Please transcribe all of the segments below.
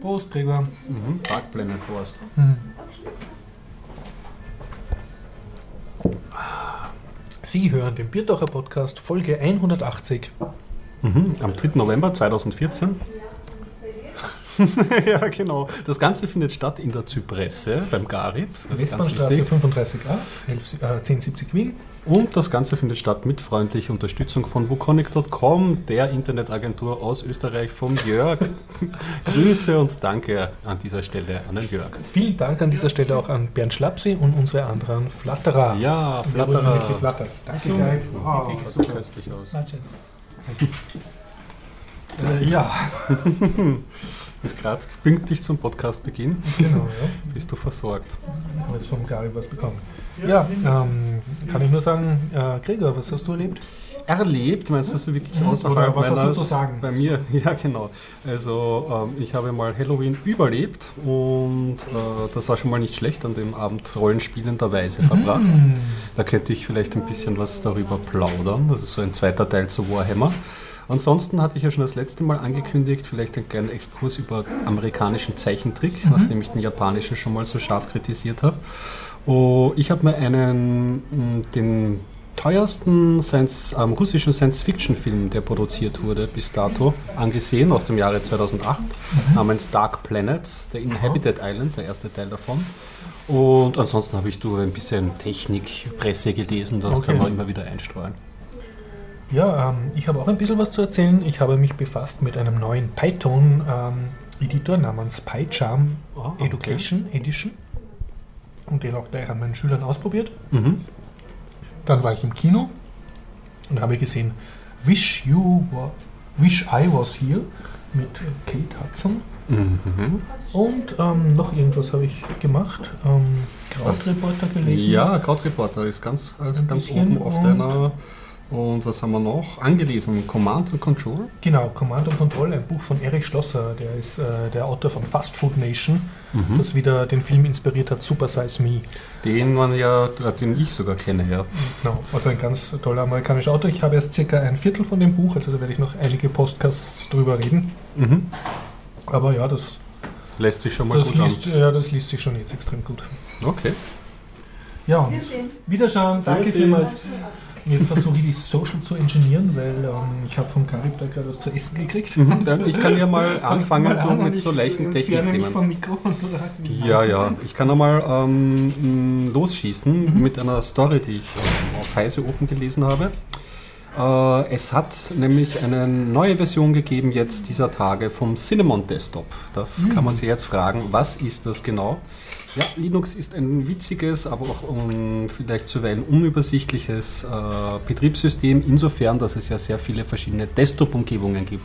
Prost, Gregor. Mhm. Planet Prost. Sie hören den Bierdacher Podcast Folge 180. Mhm. Am 3. November 2014. ja, genau. Das Ganze findet statt in der Zypresse beim Garib. Das ist ganz wichtig. 35a, 11, äh, 1070 Wien. Und das Ganze findet statt mit freundlicher Unterstützung von wukonic.com, der Internetagentur aus Österreich vom Jörg. Grüße und danke an dieser Stelle an den Jörg. Vielen Dank an dieser Stelle auch an Bernd Schlapsi und unsere anderen Flatterer. Ja, Flatterer. Danke, Kai. Wow, Sieht super. köstlich aus. Äh, ja, Ist gerade pünktlich zum Podcastbeginn. genau. Ja. Bist du versorgt? Ich habe jetzt vom Gary was bekommen. Ja, ähm, kann ich nur sagen, äh, Gregor, was hast du erlebt? Erlebt, meinst du das wirklich Mhm. außerhalb Oder was hast du zu sagen? Bei mir, ja genau. Also ähm, ich habe mal Halloween überlebt und äh, das war schon mal nicht schlecht an dem Abend rollenspielenderweise verbracht. Mhm. Da könnte ich vielleicht ein bisschen was darüber plaudern. Das ist so ein zweiter Teil zu Warhammer. Ansonsten hatte ich ja schon das letzte Mal angekündigt, vielleicht einen kleinen Exkurs über amerikanischen Zeichentrick, Mhm. nachdem ich den japanischen schon mal so scharf kritisiert habe. Oh, ich habe mir einen, mh, den teuersten Science, ähm, russischen Science-Fiction-Film, der produziert wurde bis dato, angesehen aus dem Jahre 2008, namens Dark Planet, der Inhabited Island, der erste Teil davon. Und ansonsten habe ich durch ein bisschen Technikpresse gelesen, das Okay. kann man immer wieder einstreuen. Ja, ähm, ich habe auch ein bisschen was zu erzählen. Ich habe mich befasst mit einem neuen Python-Editor namens PyCharm Ah, okay. Education Edition und den auch gleich an meinen Schülern ausprobiert. Mhm. Dann war ich im Kino und habe gesehen Wish You Wa- Wish I Was Here mit Kate Hudson. Mhm. Und ähm, noch irgendwas habe ich gemacht. Ähm, Krautreporter gelesen. Ja, Krautreporter ist ganz, also ganz oben auf deiner. Und was haben wir noch? Angelesen, Command and Control. Genau, Command and Control, ein Buch von Erich Schlosser, der ist äh, der Autor von Fast Food Nation, Mhm. das wieder den Film inspiriert hat, Super Size Me. Den man ja, den ich sogar kenne, ja. Genau, also ein ganz toller amerikanischer Autor. Ich habe erst circa ein Viertel von dem Buch, also da werde ich noch einige Podcasts drüber reden. Mhm. Aber ja, das, Lässt sich schon mal das, gut liest, ja, das liest sich schon jetzt extrem gut. an. Okay. Ja, und. Wiederschauen, danke vielmals. Jetzt versuche ich die Social zu engineeren, weil ähm, ich habe vom Karib da gerade was zu essen gekriegt. Mhm, dann- ich kann ja mal anfangen mal an mit ich so leichten vom Technikthemen. Ja, ja. Ich kann einmal ähm, losschießen Mhm. mit einer Story, die ich ähm, auf Heise Open gelesen habe. Äh, es hat nämlich eine neue Version gegeben jetzt dieser Tage vom Cinnamon Desktop. Das Mhm. kann man sich jetzt fragen, was ist das genau? Ja, Linux ist ein witziges, aber auch um, vielleicht zuweilen unübersichtliches äh, Betriebssystem, insofern, dass es ja sehr viele verschiedene Desktop-Umgebungen gibt.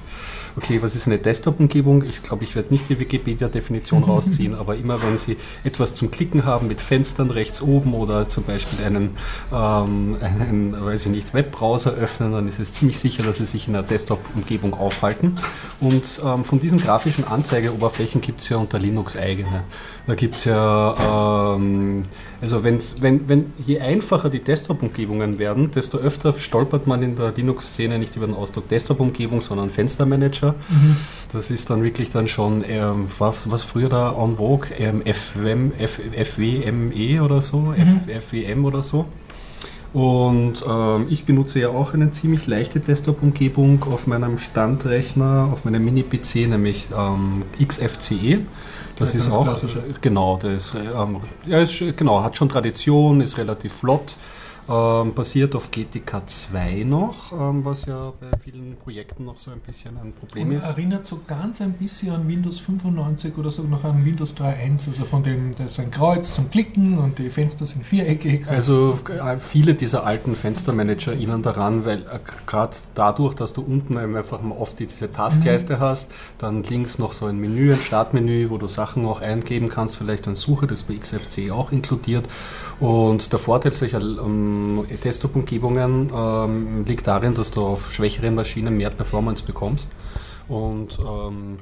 Okay, was ist eine Desktop-Umgebung? Ich glaube, ich werde nicht die Wikipedia-Definition rausziehen, aber immer wenn Sie etwas zum Klicken haben mit Fenstern rechts oben oder zum Beispiel einen, ähm, einen weiß ich nicht, Webbrowser öffnen, dann ist es ziemlich sicher, dass Sie sich in einer Desktop-Umgebung aufhalten. Und ähm, von diesen grafischen Anzeigeoberflächen gibt es ja unter Linux eigene. Da gibt es ja, ähm, also wenn's, wenn, wenn je einfacher die Desktop-Umgebungen werden, desto öfter stolpert man in der Linux-Szene nicht über den Ausdruck Desktop-Umgebung, sondern Fenstermanager. Das ist dann wirklich dann schon, ähm, was, was früher da en vogue, ähm, FWM, F, FWME oder so, F, FWM oder so. Und ähm, ich benutze ja auch eine ziemlich leichte Desktop-Umgebung auf meinem Standrechner, auf meinem Mini-PC, nämlich ähm, XFCE. Das Ja, ist auch, genau, das, ähm, ja, ist, genau, hat schon Tradition, ist relativ flott. Ähm, basiert auf GTK 2 noch, ähm, was ja bei vielen Projekten noch so ein bisschen ein Problem Und ist. erinnert so ganz ein bisschen an Windows 95 oder so noch an Windows 3.1. Also von dem, das ist ein Kreuz zum Klicken und die Fenster sind viereckig. Also äh, viele dieser alten Fenstermanager erinnern daran, weil äh, gerade dadurch, dass du unten einfach mal oft diese Taskleiste hast, dann links noch so ein Menü, ein Startmenü, wo du Sachen auch eingeben kannst, vielleicht eine Suche, das ist bei XFC auch inkludiert. Und der Vorteil solcher ähm, Desktop-Umgebungen ähm, liegt darin, dass du auf schwächeren Maschinen mehr Performance bekommst. Und ähm,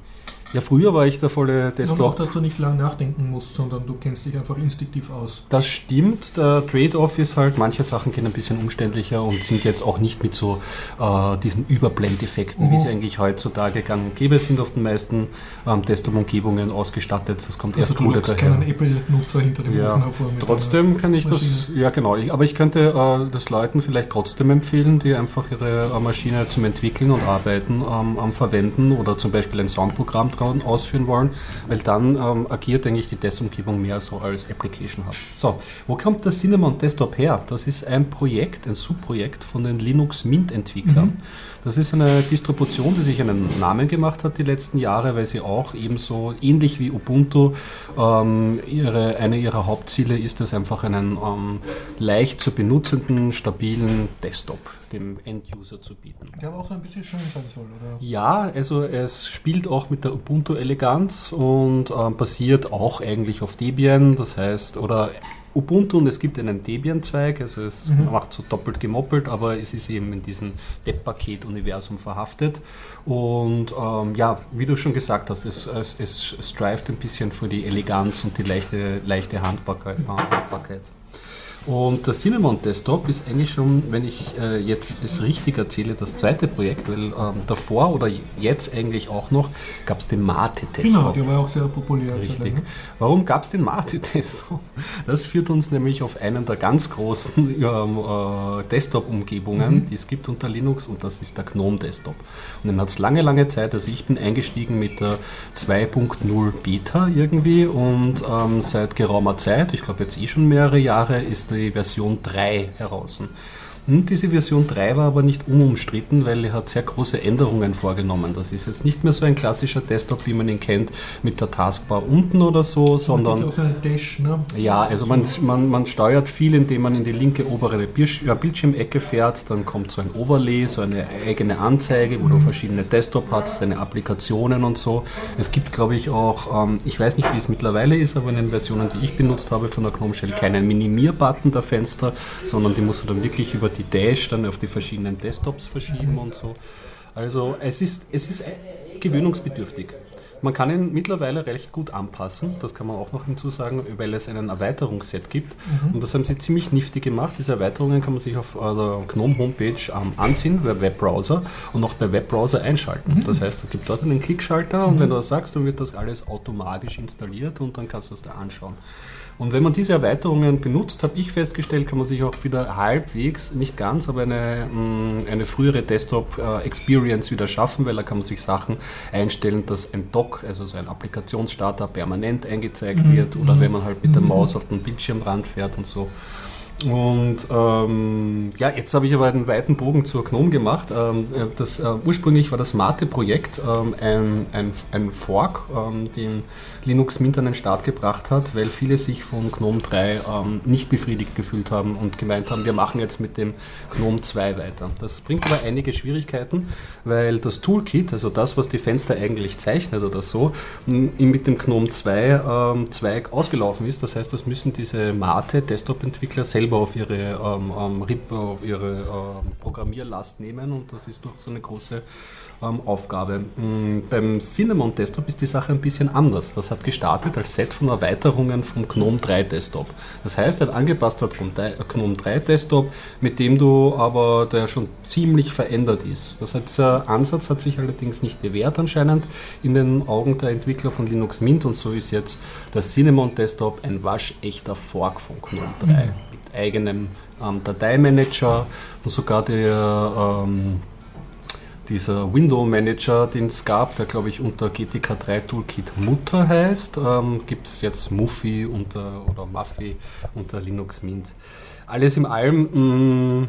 Ja, früher war ich der volle Und auch, Desktop. dass du nicht lang nachdenken musst, sondern du kennst dich einfach instinktiv aus. Das stimmt. Der Trade-off ist halt, manche Sachen gehen ein bisschen umständlicher und sind jetzt auch nicht mit so äh, diesen Überblendeffekten, wie Mhm. sie eigentlich heutzutage gang und gäbe sind auf den meisten ähm, Desktop-Umgebungen ausgestattet. Das kommt Also erst du daher. keinen Apple-Nutzer hinter dem Ja, Ofen hervor. Trotzdem kann ich das, Maschine. ja genau, ich, aber ich könnte äh, das Leuten vielleicht trotzdem empfehlen, die einfach ihre äh, Maschine zum Entwickeln und Arbeiten ähm, am Verwenden oder zum Beispiel ein Soundprogramm dran ausführen wollen, weil dann ähm, agiert eigentlich die Testumgebung mehr so als Application Hub. So, wo kommt das Cinnamon Desktop her? Das ist ein Projekt, ein Subprojekt von den Linux Mint Entwicklern. Mhm. Das ist eine Distribution, die sich einen Namen gemacht hat die letzten Jahre, weil sie auch ebenso ähnlich wie Ubuntu ähm, ihre, eine ihrer Hauptziele ist es einfach einen ähm, leicht zu benutzenden, stabilen Desktop dem End-User zu bieten. Der aber auch so ein bisschen schön sein soll, oder? Ja, also es spielt auch mit der Ubuntu-Eleganz und ähm, basiert auch eigentlich auf Debian, das heißt, oder Ubuntu und es gibt einen Debian-Zweig, also es Mhm. macht so doppelt gemoppelt, aber es ist eben in diesem Depp-Paket-Universum verhaftet. Und ähm, ja, wie du schon gesagt hast, es, es, es streift ein bisschen für die Eleganz und die leichte, leichte Handbarkeit. Handbarkeit. Und der Cinnamon Desktop ist eigentlich schon, wenn ich äh, jetzt es richtig erzähle, das zweite Projekt, weil ähm, davor oder jetzt eigentlich auch noch gab es den Mate Genau, der war auch sehr populär. Richtig. ne? Warum gab es den Mate-Desktop? Das führt uns nämlich auf einen der ganz großen ähm, äh, Desktop-Umgebungen, Mhm. die es gibt unter Linux, und das ist der GNOME Desktop. Und den hat es lange, lange Zeit, also ich bin eingestiegen mit der 2.0 Beta irgendwie und ähm, seit geraumer Zeit, ich glaube jetzt eh schon mehrere Jahre, ist die Version 3 heraus. Und diese Version 3 war aber nicht unumstritten, weil er hat sehr große Änderungen vorgenommen. Das ist jetzt nicht mehr so ein klassischer Desktop, wie man ihn kennt, mit der Taskbar unten oder so, Da gibt sondern auch so eine Dash, ne? ja, also man, man, man steuert viel, indem man in die linke obere ja, Bildschirmecke fährt, dann kommt so ein Overlay, so eine eigene Anzeige, wo du verschiedene Desktop hast, deine Applikationen und so. Es gibt, glaube ich, auch, ähm, ich weiß nicht, wie es mittlerweile ist, aber in den Versionen, die ich benutzt habe von der Gnome Shell, keinen Minimier-Button der Fenster, sondern die musst du dann wirklich über die Dash dann auf die verschiedenen Desktops verschieben und so. Also es ist, es ist gewöhnungsbedürftig. Man kann ihn mittlerweile recht gut anpassen, das kann man auch noch hinzusagen, weil es einen Erweiterungsset gibt. Und das haben sie ziemlich nifty gemacht. Diese Erweiterungen kann man sich auf äh, der GNOME Homepage ähm, ansehen, bei Webbrowser und auch bei Webbrowser einschalten. Das heißt, es gibt dort einen Klickschalter und wenn du das sagst, dann wird das alles automatisch installiert und dann kannst du es da anschauen. Und wenn man diese Erweiterungen benutzt, habe ich festgestellt, kann man sich auch wieder halbwegs, nicht ganz, aber eine, mh, eine frühere Desktop-Experience wieder schaffen, weil da kann man sich Sachen einstellen, dass ein Dock, also so ein Applikationsstarter, permanent eingezeigt wird oder wenn man halt mit der Maus auf den Bildschirmrand fährt und so. Und ähm, ja, jetzt habe ich aber einen weiten Bogen zur GNOME gemacht. Ähm, äh, das, äh, ursprünglich war das Mate-Projekt ähm, ein, ein, ein Fork, ähm, den Linux Mint an den Start gebracht hat, weil viele sich von GNOME 3 ähm, nicht befriedigt gefühlt haben und gemeint haben, wir machen jetzt mit dem GNOME 2 weiter. Das bringt aber einige Schwierigkeiten, weil das Toolkit, also das, was die Fenster eigentlich zeichnet oder so, mit dem GNOME 2 ähm, Zweig ausgelaufen ist. Das heißt, das müssen diese Mate-Desktop-Entwickler selber auf ihre, ähm, ähm, RIP, auf ihre ähm, Programmierlast nehmen und das ist doch so eine große ähm, Aufgabe. Mm, Beim Cinnamon Desktop ist die Sache ein bisschen anders. Das hat gestartet als Set von Erweiterungen vom GNOME 3 Desktop. Das heißt, ein angepasster GNOME 3 Desktop, mit dem du aber der schon ziemlich verändert ist. Das heißt, dieser Ansatz hat sich allerdings nicht bewährt anscheinend in den Augen der Entwickler von Linux Mint und so ist jetzt der Cinnamon Desktop ein waschechter Fork von GNOME 3 mit eigenem ähm, Dateimanager und sogar der ähm, dieser Window Manager, den es gab, der glaube ich unter GTK3 Toolkit Mutter heißt, ähm, gibt es jetzt Muffy unter, oder Muffy unter Linux Mint. Alles in allem, mh,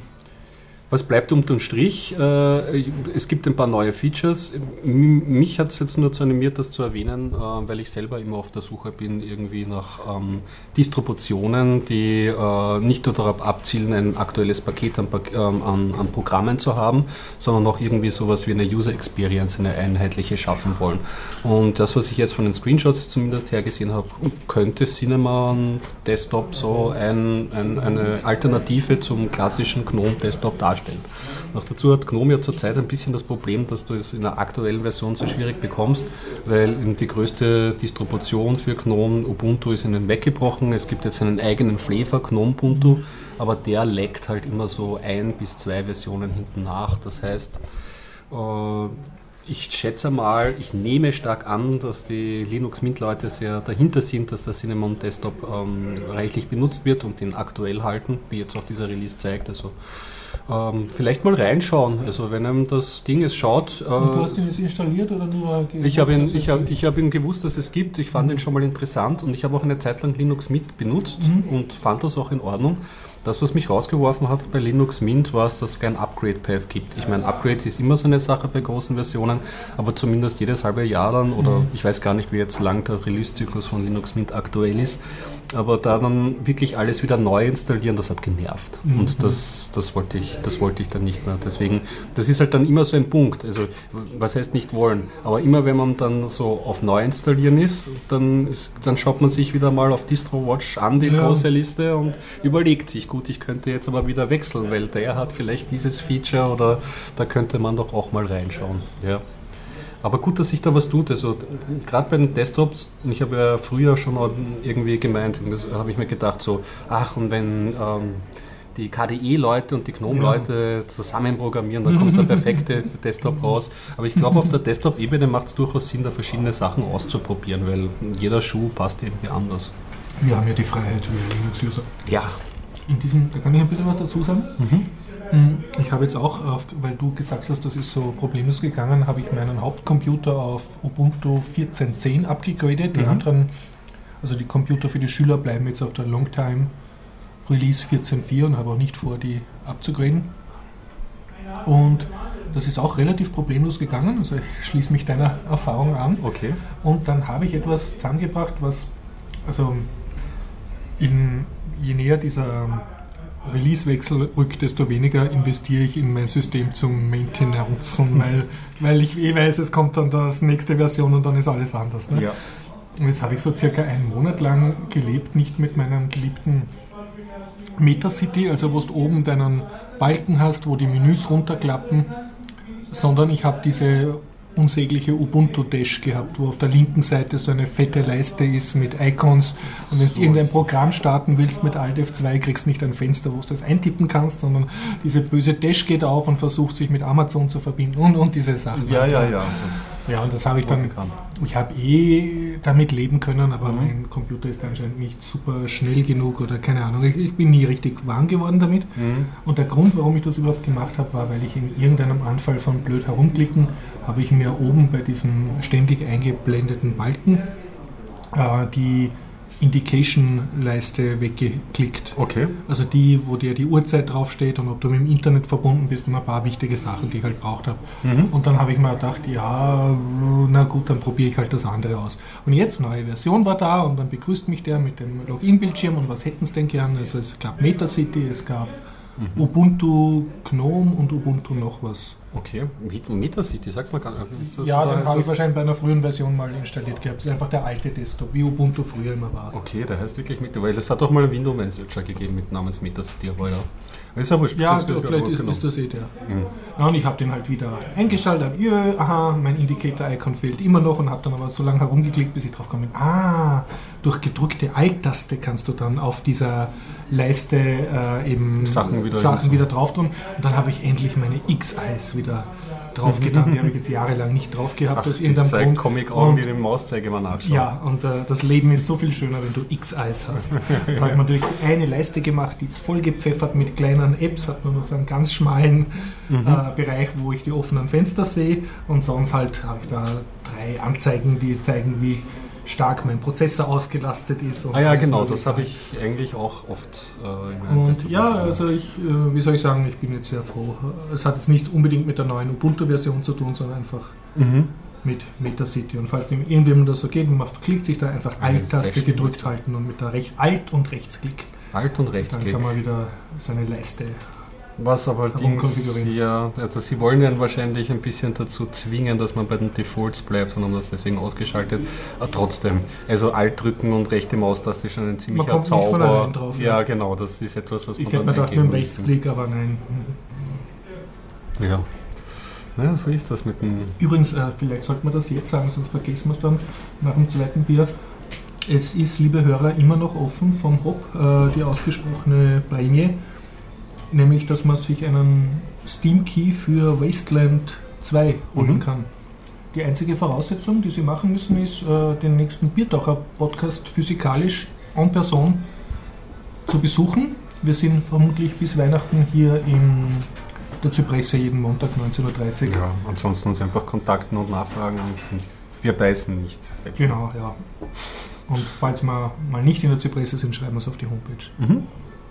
was bleibt unterm Strich? Äh, es gibt ein paar neue Features. Mich hat es jetzt nur zu animiert, das zu erwähnen, äh, weil ich selber immer auf der Suche bin, irgendwie nach ähm, Distributionen, die äh, nicht nur darauf abzielen, ein aktuelles Paket an, ähm, an, an Programmen zu haben, sondern auch irgendwie sowas wie eine User Experience, eine einheitliche schaffen wollen. Und das, was ich jetzt von den Screenshots zumindest hergesehen habe, könnte Cinnamon Desktop so ein, ein, eine Alternative zum klassischen GNOME Desktop darstellen darstellen. Noch dazu hat GNOME ja zurzeit ein bisschen das Problem, dass du es in der aktuellen Version so schwierig bekommst, weil die größte Distribution für GNOME, Ubuntu, ist ihnen weggebrochen. Es gibt jetzt einen eigenen Flavor, GNOME Ubuntu, aber der leckt halt immer so ein bis zwei Versionen hinten nach. Das heißt, äh, ich schätze mal, ich nehme stark an, dass die Linux Mint-Leute sehr dahinter sind, dass der Cinnamon Desktop ähm, reichlich benutzt wird und den aktuell halten, wie jetzt auch dieser Release zeigt. Also ähm, vielleicht mal reinschauen. Also wenn einem das Ding es schaut. Äh, und du hast ihn jetzt installiert oder nur gewusst, Ich habe ihn, ich hab, ich hab ihn gewusst, dass es gibt. Ich fand mhm. ihn schon mal interessant und ich habe auch eine Zeit lang Linux Mint benutzt mhm. und fand das auch in Ordnung. Das, was mich rausgeworfen hat bei Linux Mint, war es, dass es kein Upgrade-Path gibt. Ich meine, Upgrade ist immer so eine Sache bei großen Versionen, aber zumindest jedes halbe Jahr dann, oder mhm. ich weiß gar nicht, wie jetzt lang der Release-Zyklus von Linux Mint aktuell ist, aber da dann wirklich alles wieder neu installieren, das hat genervt. Mhm. Und das, das, wollte ich, das wollte ich dann nicht mehr. Deswegen, das ist halt dann immer so ein Punkt. Also, was heißt nicht wollen? Aber immer wenn man dann so auf neu installieren ist, dann, ist, dann schaut man sich wieder mal auf DistroWatch an, die ja. große Liste, und überlegt sich, gut, ich könnte jetzt aber wieder wechseln, weil der hat vielleicht dieses Feature oder da könnte man doch auch mal reinschauen. Ja. Aber gut, dass sich da was tut. Also gerade bei den Desktops, ich habe ja früher schon irgendwie gemeint, habe ich mir gedacht so, ach und wenn ähm, die KDE-Leute und die GNOME-Leute ja. zusammen programmieren, dann kommt der perfekte Desktop raus. Aber ich glaube, auf der Desktop-Ebene macht es durchaus Sinn, da verschiedene Sachen auszuprobieren, weil jeder Schuh passt irgendwie anders. Wir haben ja die Freiheit, wir Linux-User. Ja. In diesem, da kann ich ein bisschen was dazu sagen. Mhm. Hm, ich habe jetzt auch, weil du gesagt hast, das ist so problemlos gegangen, habe ich meinen Hauptcomputer auf Ubuntu 14.10 abgegradet. Die mhm. anderen, also die Computer für die Schüler bleiben jetzt auf der Longtime Release 14.4 und habe auch nicht vor, die abzugraden. Und das ist auch relativ problemlos gegangen. Also ich schließe mich deiner Erfahrung an. Okay. Und dann habe ich etwas zusammengebracht, was also in, je näher dieser Releasewechsel rückt, desto weniger investiere ich in mein System zum Maintenance, weil, weil ich eh weiß, es kommt dann das nächste Version und dann ist alles anders. Ne? Ja. Und jetzt habe ich so circa einen Monat lang gelebt, nicht mit meinem geliebten Metacity, also wo du oben deinen Balken hast, wo die Menüs runterklappen, sondern ich habe diese unsägliche Ubuntu-Dash gehabt, wo auf der linken Seite so eine fette Leiste ist mit Icons. Und wenn du irgendein Programm starten willst mit Alt F2, kriegst du nicht ein Fenster, wo du das eintippen kannst, sondern diese böse Dash geht auf und versucht sich mit Amazon zu verbinden und, und diese Sachen. Ja, ja, ja. ja, und das habe ich dann. Bekannt. Ich habe eh damit leben können, aber mhm. mein Computer ist anscheinend nicht super schnell genug oder keine Ahnung. Ich, ich bin nie richtig warm geworden damit. Mhm. Und der Grund, warum ich das überhaupt gemacht habe, war, weil ich in irgendeinem Anfall von blöd herumklicken habe ich mir oben bei diesem ständig eingeblendeten Balken äh, die Indication-Leiste weggeklickt. Okay. Also die, wo dir die Uhrzeit draufsteht und ob du mit dem Internet verbunden bist und ein paar wichtige Sachen, die ich halt braucht habe. Mhm. Und dann habe ich mir gedacht, ja, na gut, dann probiere ich halt das andere aus. Und jetzt, neue Version war da und dann begrüßt mich der mit dem Login-Bildschirm und was hätten sie denn gern? Also es gab MetaCity, es gab mhm. Ubuntu Gnome und Ubuntu noch was. Okay, MetaCity, sagt man gar nicht. ja, dann habe ich wahrscheinlich bei einer frühen Version mal installiert gehabt. Das ist einfach der alte Desktop, wie Ubuntu früher immer war. Okay, der heißt wirklich Meta, weil es hat auch mal einen Windows-Manager gegeben mit namens MetaCity, aber ja. Ist ja wurscht. Ja, vielleicht ist, ist, das eh der. Mhm. Ja, und ich habe den halt wieder eingeschaltet, jö, aha, mein Indicator-Icon fehlt immer noch und habe dann aber so lange herumgeklickt, bis ich drauf komme, ah, durch gedrückte Alt-Taste kannst du dann auf dieser Leiste äh, eben Sachen wieder, Sachen wieder drauf tun. Und dann habe ich endlich meine X-Eyes wieder drauf getan. Die habe ich jetzt jahrelang nicht drauf gehabt Ach, aus irgendeinem die Grund. Comic-Augen, die den Mauszeiger nachschauen. Ja, und äh, das Leben ist so viel schöner, wenn du X-Eyes hast. Das habe ich natürlich eine Leiste gemacht, die ist voll gepfeffert mit kleinen Apps, hat man nur so einen ganz schmalen mhm. äh, Bereich, wo ich die offenen Fenster sehe und sonst halt habe ich da drei Anzeigen, die zeigen, wie stark mein Prozessor ausgelastet ist. ah ja, genau, das habe ich eigentlich auch oft. Äh, und ja, also ich, äh, wie soll ich sagen, ich bin jetzt sehr froh. Es hat jetzt nicht unbedingt mit der neuen Ubuntu-Version zu tun, sondern einfach mhm. mit MetaCity. Und falls irgendjemand das so geht, man klickt sich da einfach Alt-Taste gedrückt halten und mit der Recht Alt- und Rechtsklick. Alt- und Rechtsklick. Dann kann man wieder seine Leiste was aber Dings, ja, also sie wollen ja wahrscheinlich ein bisschen dazu zwingen, dass man bei den Defaults bleibt und haben das deswegen ausgeschaltet. Aber trotzdem, also Alt drücken und rechte Maustaste ist schon ein ziemlicher man kommt Zauber. Nicht von drauf, ja, ja, genau, das ist etwas, was ich man Ich hätte mir gedacht mit dem Rechtsklick, aber nein. Ja. Ja, so ist das mit dem. Übrigens, äh, vielleicht sollte man das jetzt sagen, sonst vergessen wir es dann nach dem zweiten Bier. Es ist, liebe Hörer, immer noch offen vom Hop äh, die ausgesprochene Prämie, nämlich dass man sich einen Steam Key für Wasteland 2 holen Mhm. kann. Die einzige Voraussetzung, die Sie machen müssen, ist, äh, den nächsten Biertaucher-Podcast physikalisch en person zu besuchen. Wir sind vermutlich bis Weihnachten hier in der Zypresse jeden Montag 19.30 Uhr. Ja, ansonsten uns einfach kontakten und nachfragen. Und wir beißen nicht. Genau, ja. Und falls wir mal nicht in der Zypresse sind, schreiben wir es auf die Homepage. Mhm.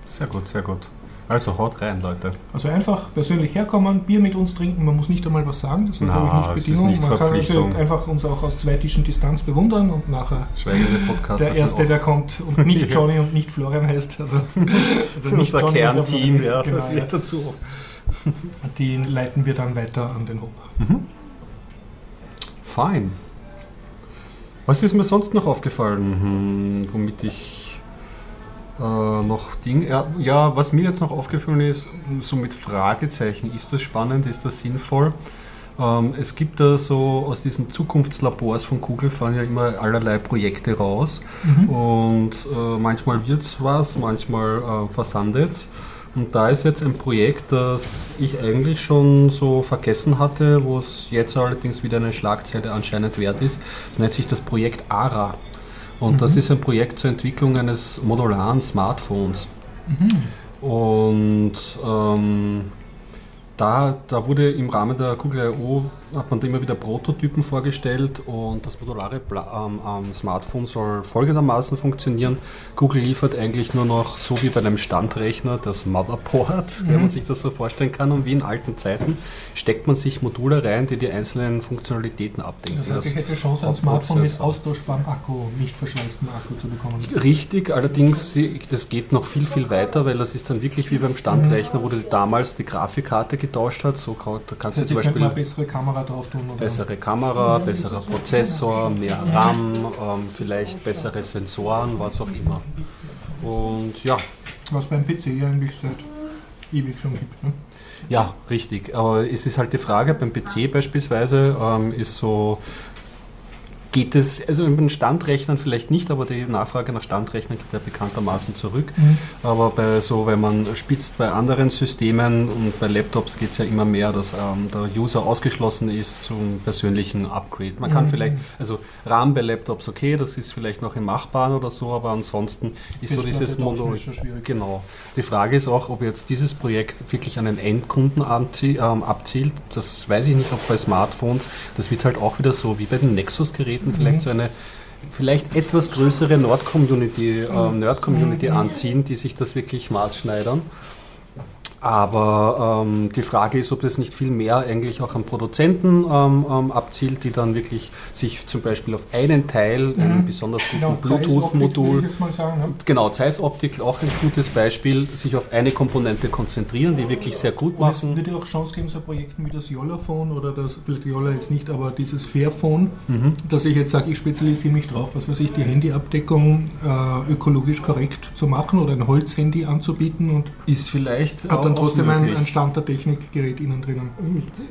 Sehr gut, sehr gut. Also haut rein, Leute. Also einfach persönlich herkommen, Bier mit uns trinken, man muss nicht einmal was sagen, das ist Na, glaube ich nicht ist Bedingung. nicht man kann also Verpflichtung. einfach uns auch aus zwei Tischen Distanz bewundern und nachher der Erste, sind der kommt und nicht. Johnny und nicht Florian heißt. Also, also nicht unser Johnny Kernteam, Florian ja, genau, das wird dazu. Die leiten wir dann weiter an den Hop. Fein. Was ist mir sonst noch aufgefallen, hm, womit ich äh, noch Ding. Ja, ja, was mir jetzt noch aufgefallen ist, so mit Fragezeichen, ist das spannend, ist das sinnvoll? Ähm, es gibt da so aus diesen Zukunftslabors von Google fahren ja immer allerlei Projekte raus und äh, manchmal wird es was, manchmal äh, versandet es. Und da ist jetzt ein Projekt, das ich eigentlich schon so vergessen hatte, wo es jetzt allerdings wieder eine Schlagzeile anscheinend wert ist. Das nennt sich das Projekt ARA. Und das ist ein Projekt zur Entwicklung eines modularen Smartphones. Und ähm, da, da wurde im Rahmen der Google I.O. hat man da immer wieder Prototypen vorgestellt und das modulare Pla ähm, ähm, Smartphone soll folgendermaßen funktionieren. Google liefert eigentlich nur noch, so wie bei einem Standrechner, das Motherboard, wenn man sich das so vorstellen kann. Und wie in alten Zeiten steckt man sich Module rein, die die einzelnen Funktionalitäten abdecken. Das heißt, ich hätte Chance, ein Smartphone mit austauschbarem Akku, nicht verschweißtem Akku zu bekommen. Richtig, allerdings, das geht noch viel, viel weiter, weil das ist dann wirklich wie beim Standrechner, wo du damals die Grafikkarte getauscht hast. So kannst Das heißt, du ich zum mal eine Beispiel bessere Kamera drauf tun. Oder? bessere Kamera, besserer Prozessor, mehr RAM, ähm, vielleicht bessere Sensoren, was auch immer. Und ja, Was beim PC eigentlich seit ewig schon gibt. Ne? Ja, richtig. Aber es ist halt die Frage, beim PC beispielsweise ähm, ist so, geht es, also den Standrechnern vielleicht nicht, aber die Nachfrage nach Standrechnern geht ja bekanntermaßen zurück. Aber bei so, wenn man spitzt bei anderen Systemen und bei Laptops geht es ja immer mehr, dass ähm, der User ausgeschlossen ist zum persönlichen Upgrade. Man kann Mhm. vielleicht, also RAM bei Laptops okay, das ist vielleicht noch im Machbaren oder so, aber ansonsten ist so Festplatte dieses Mono. ist. Genau. Die Frage ist auch, ob jetzt dieses Projekt wirklich an den Endkunden ähm, abzielt. Das weiß ich nicht, ob bei Smartphones. Das wird halt auch wieder so wie bei den Nexus-Geräten vielleicht so eine vielleicht etwas größere Nord-Community, ähm, Nerd-Community anziehen, die sich das wirklich maßschneidern. Aber ähm, die Frage ist, ob das nicht viel mehr eigentlich auch an Produzenten ähm, ähm, abzielt, die dann wirklich sich zum Beispiel auf einen Teil, einen besonders guten Genau, Bluetooth-Modul? Genau, Zeiss Optik auch ein gutes Beispiel, sich auf eine Komponente konzentrieren, die wirklich sehr gut Und es machen. würde auch Chance geben, so Projekten wie das Yolla-Phone oder das, vielleicht Yolla jetzt nicht, aber dieses Fairphone, Mhm. dass ich jetzt sage, ich spezialisiere mich drauf, was weiß ich, die Handyabdeckung äh, ökologisch korrekt zu machen oder ein Holzhandy anzubieten und Ist vielleicht hat dann trotzdem ein, ein Stand der Technikgerät innen drinnen.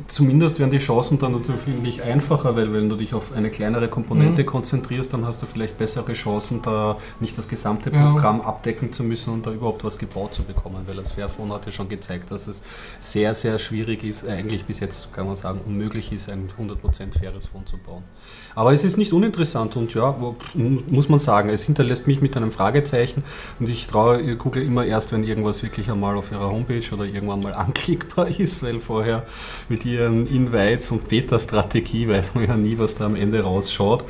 Zumindest werden die Chancen dann natürlich einfacher, weil wenn du dich auf eine kleinere Komponente Mhm. konzentrierst, dann hast du vielleicht bessere Chancen, da nicht das gesamte Ja. Programm abdecken zu müssen und da überhaupt was gebaut zu bekommen, weil das Fairphone hat ja schon gezeigt, dass es sehr, sehr schwierig ist, äh, eigentlich bis jetzt kann man sagen, unmöglich ist, ein 100% faires Phone zu bauen. Aber es ist nicht uninteressant und ja, muss man sagen, es hinterlässt mich mit einem Fragezeichen und ich traue Google immer erst, wenn irgendwas wirklich einmal auf ihrer Homepage oder irgendwann mal anklickbar ist, weil vorher mit ihren Invites und Beta-Strategie weiß man ja nie, was da am Ende rausschaut.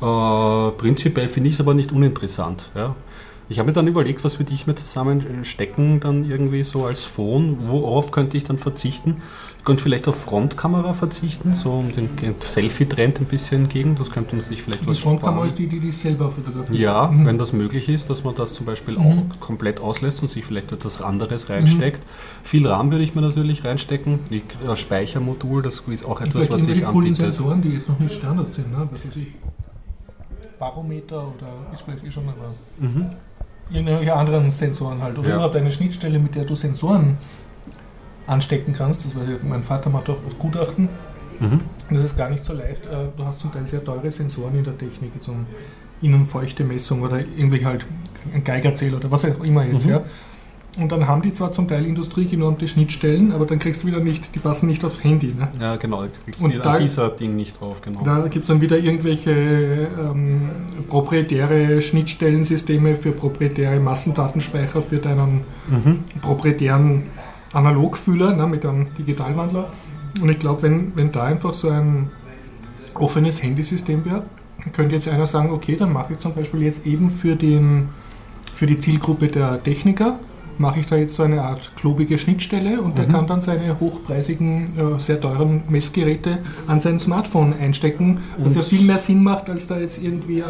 Äh, prinzipiell finde ich es aber nicht uninteressant. Ja. Ich habe mir dann überlegt, was würde ich mir zusammenstecken, dann irgendwie so als Phone. Worauf könnte ich dann verzichten? Ich könnte vielleicht auf Frontkamera verzichten, so um den Selfie-Trend ein bisschen entgegen. Das könnte man sich vielleicht Die was Frontkamera sparen. ist die, die dich selber fotografiert. Ja, Mhm. wenn das möglich ist, dass man das zum Beispiel Mhm. auch komplett auslässt und sich vielleicht etwas anderes reinsteckt. Viel RAM würde ich mir natürlich reinstecken. Die, das Speichermodul, das ist auch etwas, was sich irgendwelche coolen. Sensoren, die jetzt noch nicht Standard sind, ne? was weiß ich. Barometer oder ist vielleicht eh schon, aber Mhm. Irgendwelche anderen Sensoren halt. Oder Ja. überhaupt eine Schnittstelle, mit der du Sensoren anstecken kannst. Das ich, mein Vater macht auch Gutachten. Mhm. Das ist gar nicht so leicht. Äh, du hast zum Teil sehr teure Sensoren in der Technik, so eine innenfeuchte Messung oder irgendwie halt ein Geigerzähler oder was auch immer jetzt. Mhm. Ja. Und dann haben die zwar zum Teil industriegenormte Schnittstellen, aber dann kriegst du wieder nicht, die passen nicht aufs Handy. Ne? Ja, genau, da kriegst du da, dieser Ding nicht drauf, genau. Da gibt es dann wieder irgendwelche ähm, proprietäre Schnittstellensysteme für proprietäre Massendatenspeicher für deinen mhm. proprietären Analogfühler ne, mit einem Digitalwandler. Und ich glaube, wenn, wenn da einfach so ein offenes Handysystem wäre, könnte jetzt einer sagen, okay, dann mache ich zum Beispiel jetzt eben für, den, für die Zielgruppe der Techniker mache ich da jetzt so eine Art klobige Schnittstelle und der mhm. kann dann seine hochpreisigen, äh, sehr teuren Messgeräte an sein Smartphone einstecken, was ja viel mehr Sinn macht, als da jetzt irgendwie äh,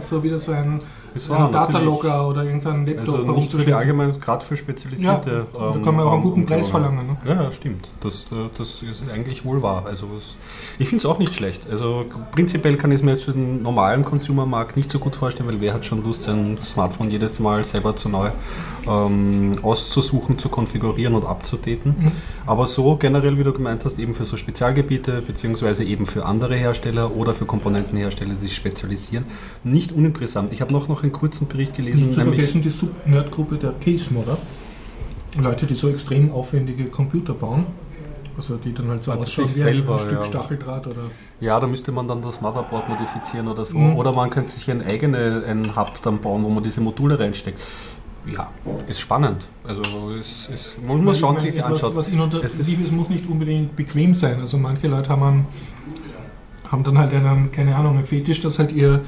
so wieder so ein es war Datalogger oder irgendein Laptop. Also nicht so viel allgemein, gerade für spezialisierte. Ja, da kann man auch einen guten ähm, Preis verlangen. Ne? Ja, stimmt. Das, das ist eigentlich wohl wahr. Also was, ich finde es auch nicht schlecht. Also prinzipiell kann ich es mir jetzt für den normalen Consumermarkt nicht so gut vorstellen, weil wer hat schon Lust, sein Smartphone jedes Mal selber zu neu ähm, auszusuchen, zu konfigurieren und abzudaten. Mhm. Aber so generell, wie du gemeint hast, eben für so Spezialgebiete, beziehungsweise eben für andere Hersteller oder für Komponentenhersteller, die sich spezialisieren, nicht uninteressant. Ich habe noch, noch einen kurzen Bericht gelesen. Nicht zu vergessen die Sub-Nerd-Gruppe der Case-Modder. Leute, die so extrem aufwendige Computer bauen. Also die dann halt so aussehen wie selber, ein Stück ja. Stacheldraht oder. Ja, da müsste man dann das Motherboard modifizieren oder so. Mhm. Oder man könnte sich ein eigenes Hub dann bauen, wo man diese Module reinsteckt. Ja, ist spannend. Also es, es, man muss schauen, wie es sich anschaut. Was innovativ ist, muss nicht unbedingt bequem sein. Also manche Leute haben, einen, haben dann halt einen, keine Ahnung, einen Fetisch, dass halt ihr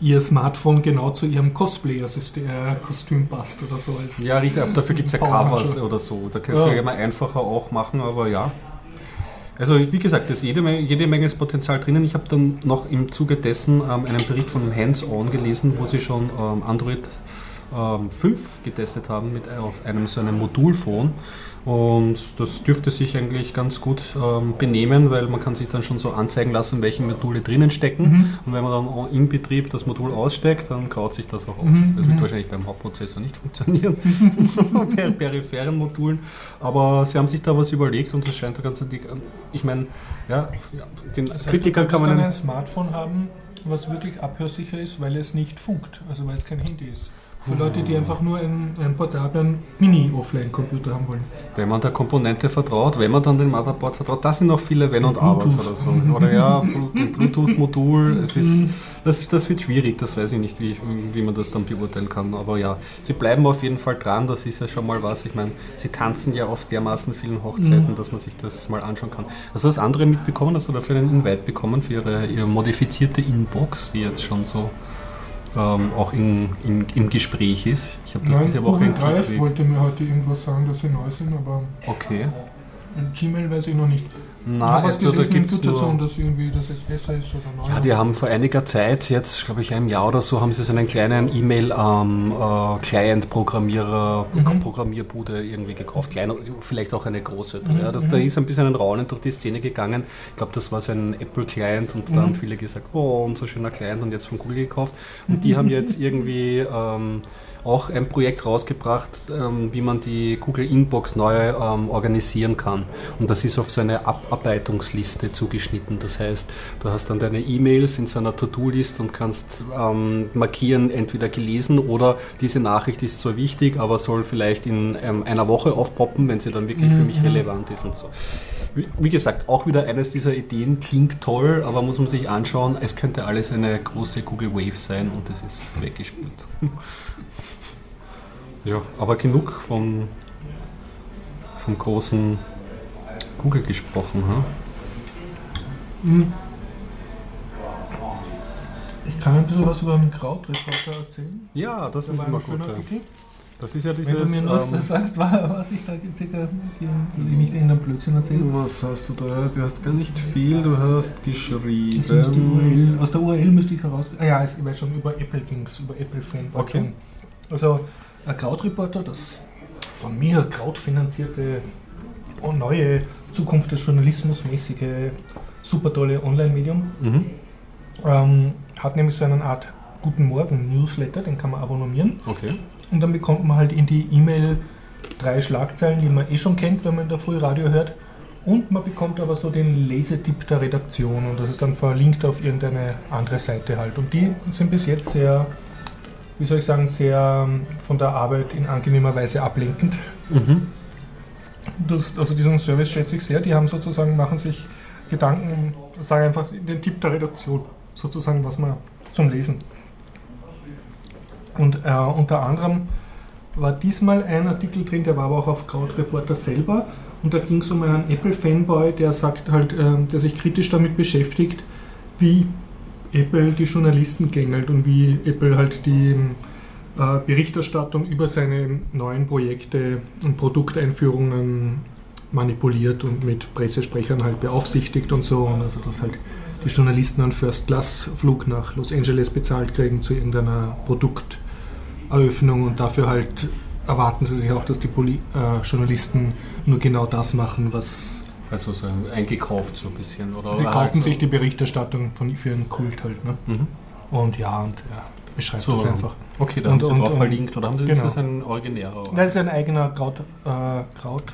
ihr Smartphone genau zu ihrem Cosplayer-Kostüm passt oder so. Als ja, richtig, aber dafür gibt es ja Covers oder so. Da kannst ja. du ja immer einfacher auch machen, aber ja. Also wie gesagt, da ist jede Menge, jede Menge Potenzial drinnen. Ich habe dann noch im Zuge dessen ähm, einen Bericht von Hands-On gelesen, wo sie schon ähm, Android ähm, 5 getestet haben mit auf einem so einem Modulphone. Und das dürfte sich eigentlich ganz gut ähm, benehmen, weil man kann sich dann schon so anzeigen lassen, welche Module drinnen stecken. Mhm. Und wenn man dann im Betrieb das Modul aussteckt, dann graut sich das auch aus. Mhm. Das wird mhm. wahrscheinlich beim Hauptprozessor nicht funktionieren, bei peripheren Modulen. Aber sie haben sich da was überlegt und das scheint da ganz dick. Ich meine, ja, den also Kritikern kann man. ein Smartphone haben, was wirklich abhörsicher ist, weil es nicht funkt, also weil es kein Handy ist. Für Leute, die einfach nur einen, einen portablen Mini-Offline-Computer haben wollen. Wenn man der Komponente vertraut, wenn man dann dem Motherboard vertraut, das sind noch viele Wenn und Abers oder so. Oder ja, ein Bluetooth-Modul, es ist, das, das wird schwierig, das weiß ich nicht, wie, wie man das dann beurteilen kann. Aber ja, sie bleiben auf jeden Fall dran, das ist ja schon mal was. Ich meine, sie tanzen ja auf dermaßen vielen Hochzeiten, mhm. dass man sich das mal anschauen kann. Also das andere mitbekommen, hast du dafür einen Invite bekommen für ihre, ihre modifizierte Inbox, die jetzt schon so ähm, auch in, in, im Gespräch ist. Ich habe das Nein, diese Woche Google wollte mir heute irgendwas sagen, dass sie neu sind, aber okay. Gmail weiß ich noch nicht. Na, also da gibt es nur... dass, irgendwie, dass es besser ist oder neu. Ja, die haben vor einiger Zeit, jetzt glaube ich einem Jahr oder so, haben sie so einen kleinen E-Mail-Client-Programmierer, ähm, äh, mhm. Programmierbude irgendwie gekauft. Klein, vielleicht auch eine große. Mhm. Ja, das, da mhm. ist ein bisschen ein Raunen durch die Szene gegangen. Ich glaube, das war so ein Apple-Client und da haben mhm. viele gesagt, oh, unser schöner Client und jetzt von Google gekauft. Und die haben jetzt irgendwie... Ähm, auch ein Projekt rausgebracht, ähm, wie man die Google Inbox neu ähm, organisieren kann. Und das ist auf so eine Abarbeitungsliste zugeschnitten. Das heißt, du hast dann deine E-Mails in so einer To-Do-List und kannst ähm, markieren, entweder gelesen oder diese Nachricht ist so wichtig, aber soll vielleicht in einer Woche aufpoppen, wenn sie dann wirklich für mich mhm. relevant ist und so. Wie, wie gesagt, auch wieder eines dieser Ideen klingt toll, aber muss man sich anschauen, es könnte alles eine große Google Wave sein und das ist weggespült. Ja, aber genug von, vom großen Google gesprochen. Hm? Ich kann ein bisschen was über den Krautreporter erzählen. Ja, das, das ist immer gut. Das ist ja dieses. Wenn du mir nur ähm, sagst, was ich da circa, dass ich nicht irgendeinen Blödsinn erzähle. Was hast du da? Du hast gar nicht viel, du hast geschrieben. URL, aus der URL müsste ich heraus. Ah ja, ich weiß schon über Apple Things, über Apple Fan. Okay. Also Krautreporter, das von mir krautfinanzierte und neue Zukunft des Journalismus mäßige, super tolle Online-Medium. Mhm. Ähm, hat nämlich so eine Art Guten Morgen Newsletter, den kann man abonnieren. Okay. Und dann bekommt man halt in die E-Mail drei Schlagzeilen, die man eh schon kennt, wenn man in der Früh Radio hört. Und man bekommt aber so den Lesetipp der Redaktion und das ist dann verlinkt auf irgendeine andere Seite halt. Und die sind bis jetzt sehr, wie soll ich sagen, sehr ähm, von der Arbeit in angenehmer Weise ablenkend. Mhm. Das, also diesen Service schätze ich sehr. Die haben sozusagen, machen sich Gedanken, sagen einfach den Tipp der Redaktion, sozusagen, was man zum Lesen. Und äh, unter anderem war diesmal ein Artikel drin, der war aber auch auf Krautreporter selber. Und da ging es um einen Apple-Fanboy, der sagt halt, äh, der sich kritisch damit beschäftigt, wie Apple die Journalisten gängelt und wie Apple halt die äh, Berichterstattung über seine neuen Projekte und Produkteinführungen manipuliert und mit Pressesprechern halt beaufsichtigt und so. Und also dass halt die Journalisten einen First-Class-Flug nach Los Angeles bezahlt kriegen zu irgendeiner Produkteröffnung und dafür halt erwarten sie sich auch, dass die Poli äh, Journalisten nur genau das machen, was. Also so eingekauft so ein bisschen, oder? Die kaufen halt sich die Berichterstattung von, für ihren Kult halt. Ne? Mhm. Und ja, und ja, beschreibt so, das einfach. Okay, da und, haben Sie und, verlinkt, oder haben Sie genau. das ein originärer? Das ist ein eigener Kraut, äh, Kraut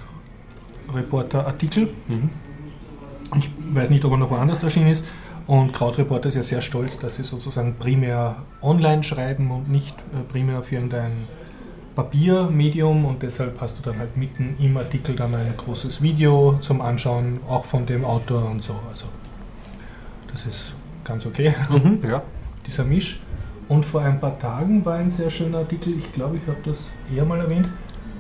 Reporter-Artikel. Mhm. Ich weiß nicht, ob er noch woanders erschienen ist. Und Krautreporter ist ja sehr stolz, dass sie sozusagen primär online schreiben und nicht äh, primär für irgendein Papiermedium und deshalb hast du dann halt mitten im Artikel dann ein großes Video zum Anschauen, auch von dem Autor und so. Also das ist ganz okay, mhm, ja. dieser Misch. Und vor ein paar Tagen war ein sehr schöner Artikel, ich glaube, ich habe das eher mal erwähnt,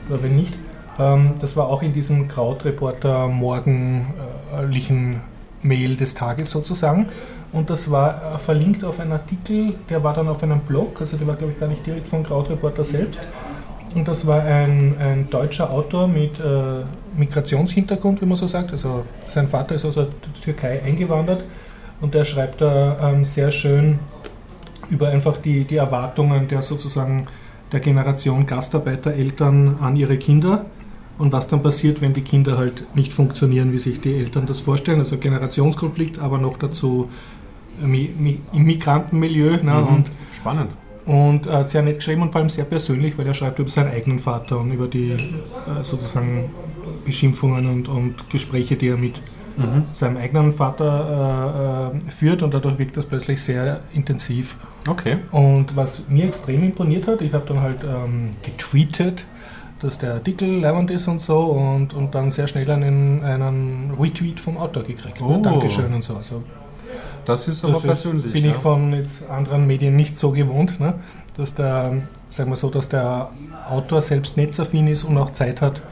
oder wenn nicht, ähm, das war auch in diesem Krautreporter morgendlichen Mail des Tages sozusagen. Und das war äh, verlinkt auf einen Artikel, der war dann auf einem Blog, also der war glaube ich gar nicht direkt von Krautreporter selbst. Und das war ein, ein deutscher Autor mit äh, Migrationshintergrund, wie man so sagt. Also sein Vater ist aus der Türkei eingewandert und der schreibt da ähm, sehr schön über einfach die, die Erwartungen der sozusagen der Generation Gastarbeitereltern an ihre Kinder und was dann passiert, wenn die Kinder halt nicht funktionieren, wie sich die Eltern das vorstellen. Also Generationskonflikt, aber noch dazu im Migrantenmilieu. Ne? Mhm. Und, Spannend. Und äh, sehr nett geschrieben und vor allem sehr persönlich, weil er schreibt über seinen eigenen Vater und über die äh, sozusagen Beschimpfungen und, und Gespräche, die er mit mhm. seinem eigenen Vater äh, äh, führt und dadurch wirkt das plötzlich sehr intensiv. Okay. Und was mir extrem imponiert hat, ich habe dann halt ähm, getweetet, dass der Artikel leibend ist und so und, und dann sehr schnell einen, einen Retweet vom Autor gekriegt. Oh. Ne? Dankeschön und so. Also, das ist aber das persönlich. Ist, bin ja. ich von anderen Medien nicht so gewohnt, ne? dass der, sagen wir so, dass der Autor selbst netzaffin ist und auch Zeit hat,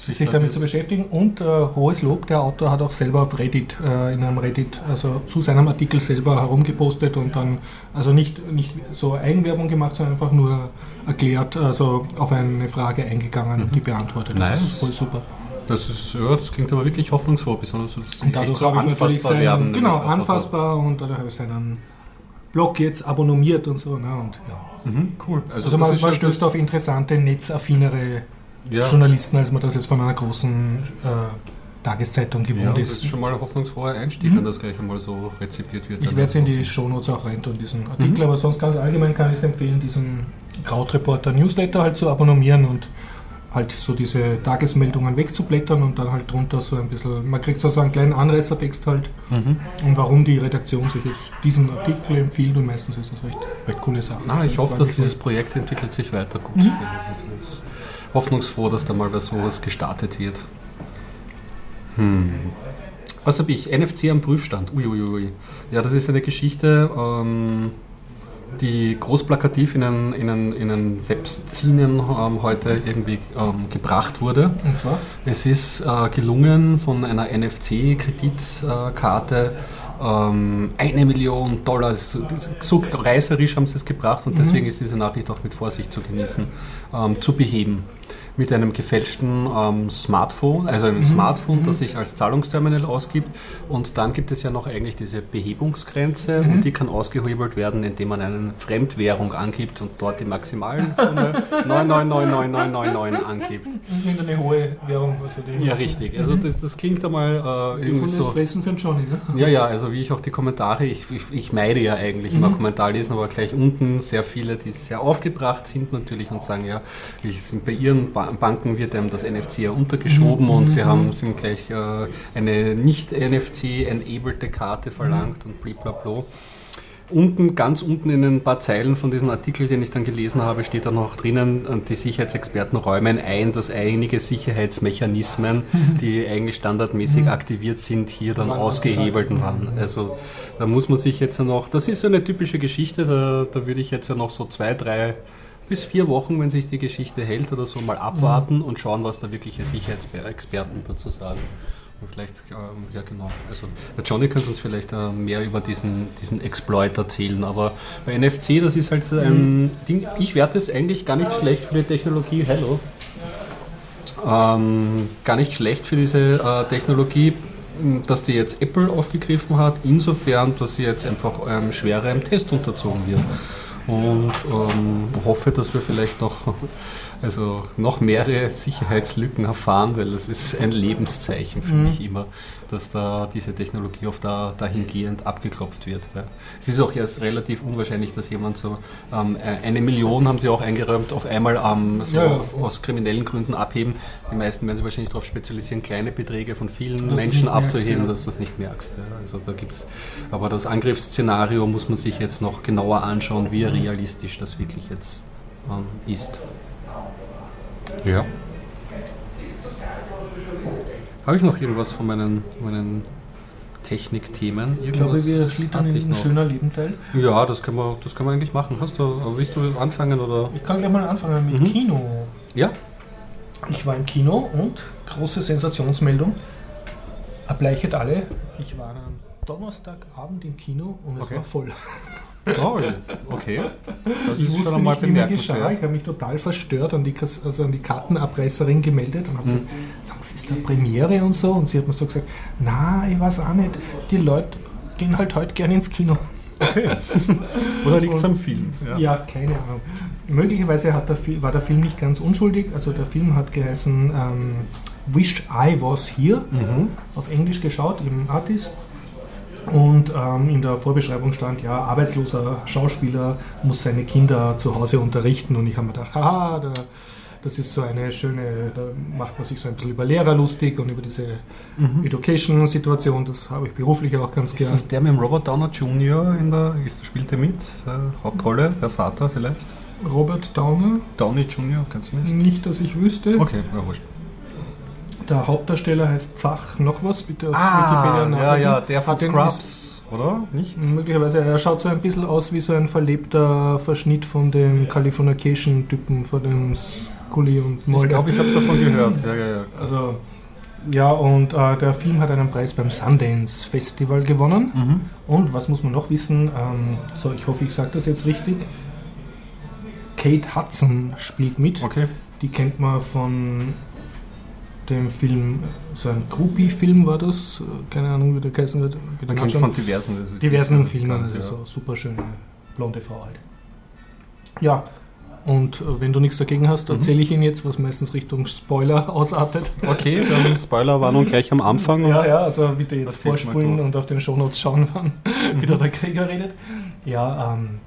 sich, sich damit zu beschäftigen. Und äh, hohes Lob, der Autor hat auch selber auf Reddit, äh, in einem Reddit, also zu seinem Artikel selber herumgepostet und dann, also nicht, nicht so Eigenwerbung gemacht, sondern einfach nur erklärt, also auf eine Frage eingegangen und die beantwortet. Nice. Das ist voll super. Das, ist, ja, das klingt aber wirklich hoffnungsvoll, besonders dass und dadurch so anfassbar seinen, werden. Genau, anfassbar und dadurch habe ich seinen Blog jetzt abonniert und so. Ne, und, ja. Mhm, cool. Also, also man, man stößt auf interessante, netzaffinere ja. Journalisten, als man das jetzt von einer großen äh, Tageszeitung gewohnt ja, ist. Das ist schon mal ein hoffnungsfroher Einstieg, mhm. wenn das gleich einmal so rezipiert wird. Ich werde es in die Shownotes auch reintun, diesen Artikel, mhm. aber sonst ganz allgemein kann ich es empfehlen, diesen Krautreporter Newsletter halt zu abonnieren und halt so diese Tagesmeldungen wegzublättern und dann halt drunter so ein bisschen, man kriegt so einen kleinen Anreißertext halt mhm. und warum die Redaktion sich jetzt diesen Artikel empfiehlt und meistens ist das recht, recht coole Sache. Ah, ich also hoffe, dass dieses Projekt entwickelt sich weiter gut. Mhm hoffnungsfroh, dass da mal was sowas gestartet wird. Hm. Was habe ich? NFC am Prüfstand. Uiuiui. Ja, das ist eine Geschichte, ähm, die großplakativ in einen, in einen, in einen Webzinen ähm, heute irgendwie ähm, gebracht wurde. Und zwar? Es ist äh, gelungen, von einer NFC-Kreditkarte ähm, eine Million Dollar, so, so reißerisch haben sie es gebracht und mhm. deswegen ist diese Nachricht auch mit Vorsicht zu genießen, ähm, zu beheben mit einem gefälschten ähm, Smartphone, also einem mhm. Smartphone, das mhm. sich als Zahlungsterminal ausgibt. Und dann gibt es ja noch eigentlich diese Behebungsgrenze mhm. und die kann ausgehebelt werden, indem man eine Fremdwährung angibt und dort die maximalen Summe 999999 angibt. Eine hohe Währung, also die Ja, richtig. Also das, das klingt einmal äh, irgendwie so. Das Fressen für einen Johnny, ne? Ja, ja, also wie ich auch die Kommentare, ich, ich, ich meide ja eigentlich mhm. immer Kommentar lesen, aber gleich unten sehr viele, die sehr aufgebracht sind natürlich und sagen, ja, ich, sind bei ihren ba Banken wird einem das NFC ja untergeschoben mhm. und sie haben sind gleich äh, eine nicht NFC-enabled Karte verlangt mhm. und blablabla unten, ganz unten in ein paar Zeilen von diesem Artikel, den ich dann gelesen habe, steht dann noch drinnen, die Sicherheitsexperten räumen ein, dass einige Sicherheitsmechanismen, die eigentlich standardmäßig mhm. aktiviert sind, hier dann ausgehebelt waren. Also da muss man sich jetzt noch, das ist so eine typische Geschichte, da, da würde ich jetzt ja noch so zwei, drei bis vier Wochen, wenn sich die Geschichte hält oder so, mal abwarten mhm. und schauen, was da wirkliche Sicherheitsexperten dazu sagen. Vielleicht, ähm, ja genau. Also der Johnny könnte uns vielleicht äh, mehr über diesen, diesen Exploit erzählen, aber bei NFC, das ist halt so ein mhm. Ding, ich werte es eigentlich gar nicht schlecht für die Technologie, hello, ähm, gar nicht schlecht für diese äh, Technologie, dass die jetzt Apple aufgegriffen hat, insofern, dass sie jetzt einfach ähm, schwerer im Test unterzogen wird. Und ähm, hoffe, dass wir vielleicht noch also noch mehrere Sicherheitslücken erfahren, weil das ist ein Lebenszeichen für mhm. mich immer, dass da diese Technologie oft da, dahingehend abgeklopft wird. Ja. Es ist auch erst relativ unwahrscheinlich, dass jemand so ähm, äh, eine Million haben sie auch eingeräumt, auf einmal ähm, so ja, aus kriminellen Gründen abheben. Die meisten werden sich wahrscheinlich darauf spezialisieren, kleine Beträge von vielen das Menschen abzuheben, merkst, dass du es nicht merkst. Ja. Also da gibt's, aber das Angriffsszenario muss man sich jetzt noch genauer anschauen, wie realistisch das wirklich jetzt ähm, ist. Ja. Habe ich noch irgendwas von meinen, meinen Technikthemen? Ich glaube, wir schlittern in ein schöner Lebenteil. Ja, das können, wir, das können wir eigentlich machen. Hast du, willst du anfangen? Oder? Ich kann gleich mal anfangen mit mhm. Kino. Ja. Ich war im Kino und große Sensationsmeldung. Ableichet alle. Ich war am Donnerstagabend im Kino und es okay. war voll. Oh, okay. Das ich ist wusste schon wie geschah. Ich habe mich total verstört an die, also an die Kartenabreißerin gemeldet und habe hm. gesagt, sagen Sie, ist da Premiere und so? Und sie hat mir so gesagt, na, ich weiß auch nicht, die Leute gehen halt heute gerne ins Kino. Okay. Oder liegt es am Film? Ja. ja. keine Ahnung. Möglicherweise der, war der Film nicht ganz unschuldig. Also der Film hat geheißen ähm, Wish I Was Here, mhm. auf Englisch geschaut, im Artist. Und ähm, in der Vorbeschreibung stand, ja, arbeitsloser Schauspieler muss seine Kinder zu Hause unterrichten. Und ich habe mir gedacht, haha, da, das ist so eine schöne, da macht man sich so ein bisschen über Lehrer lustig und über diese mhm. Education-Situation. Das habe ich beruflich auch ganz gerne. Ist das der mit dem Robert Downer Jr. in der, ist, spielt er mit? Äh, Hauptrolle, der Vater vielleicht? Robert Downer? Downey Jr., kannst du nicht? Nicht, dass ich wüsste. Okay, ja, wurscht. Der Hauptdarsteller heißt Zach noch was, bitte auf ah, Wikipedia nachlesen. Ja, ja, der von Scrubs, oder? Nicht? Möglicherweise, er schaut so ein bisschen aus wie so ein verlebter Verschnitt von dem Californication-Typen, von dem Scully und Mulder. Ich glaube, ich habe davon gehört. Ja, ja, ja. Also, ja, und äh, der Film hat einen Preis beim Sundance Festival gewonnen. Mhm. Und was muss man noch wissen? Ähm, so, ich hoffe, ich sage das jetzt richtig. Kate Hudson spielt mit. Okay. Die kennt man von dem Film, so ein Groupie-Film war das, keine Ahnung, wie der geheißen wird. Man kennt von diversen, diversen Filmen, also ja. so super schöne blonde Frau halt. Ja, und äh, wenn du nichts dagegen hast, mhm. erzähle ich Ihnen jetzt, was meistens Richtung Spoiler ausartet. Okay, dann Spoilerwarnung gleich am Anfang. Ja, ja, also bitte jetzt vorspulen und auf den Shownotes schauen, wann mhm. wieder der Krieger redet. Ja, ähm,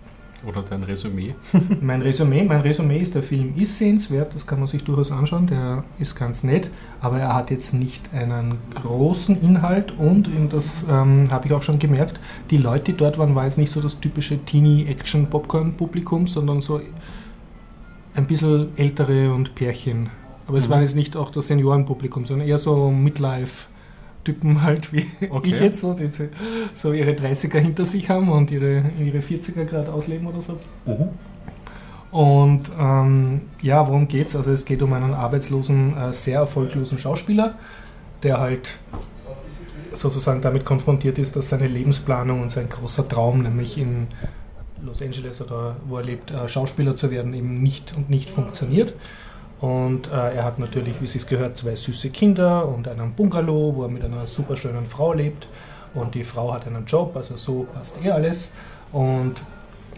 oder dein Resümee? mein Resümee, mein Resümee ist, der Film ist sehenswert, das kann man sich durchaus anschauen, der ist ganz nett, aber er hat jetzt nicht einen großen Inhalt und das ähm, habe ich auch schon gemerkt, die Leute, die dort waren, war jetzt nicht so das typische Teenie-Action-Popcorn-Publikum, sondern so ein bisschen ältere und Pärchen. Aber es mhm. war jetzt nicht auch das Seniorenpublikum, sondern eher so Midlife. Typen halt wie okay. ich jetzt, so, die so ihre 30er hinter sich haben und ihre, ihre 40er gerade ausleben oder so. Mhm. Und ähm, ja, worum geht's? Also es geht um einen arbeitslosen, äh, sehr erfolglosen Schauspieler, der halt sozusagen damit konfrontiert ist, dass seine Lebensplanung und sein großer Traum, nämlich in Los Angeles oder wo er lebt, äh, Schauspieler zu werden, eben nicht und nicht funktioniert. Und äh, er hat natürlich, wie es gehört, zwei süße Kinder und einen Bungalow, wo er mit einer super schönen Frau lebt. Und die Frau hat einen Job, also so passt eh alles. Und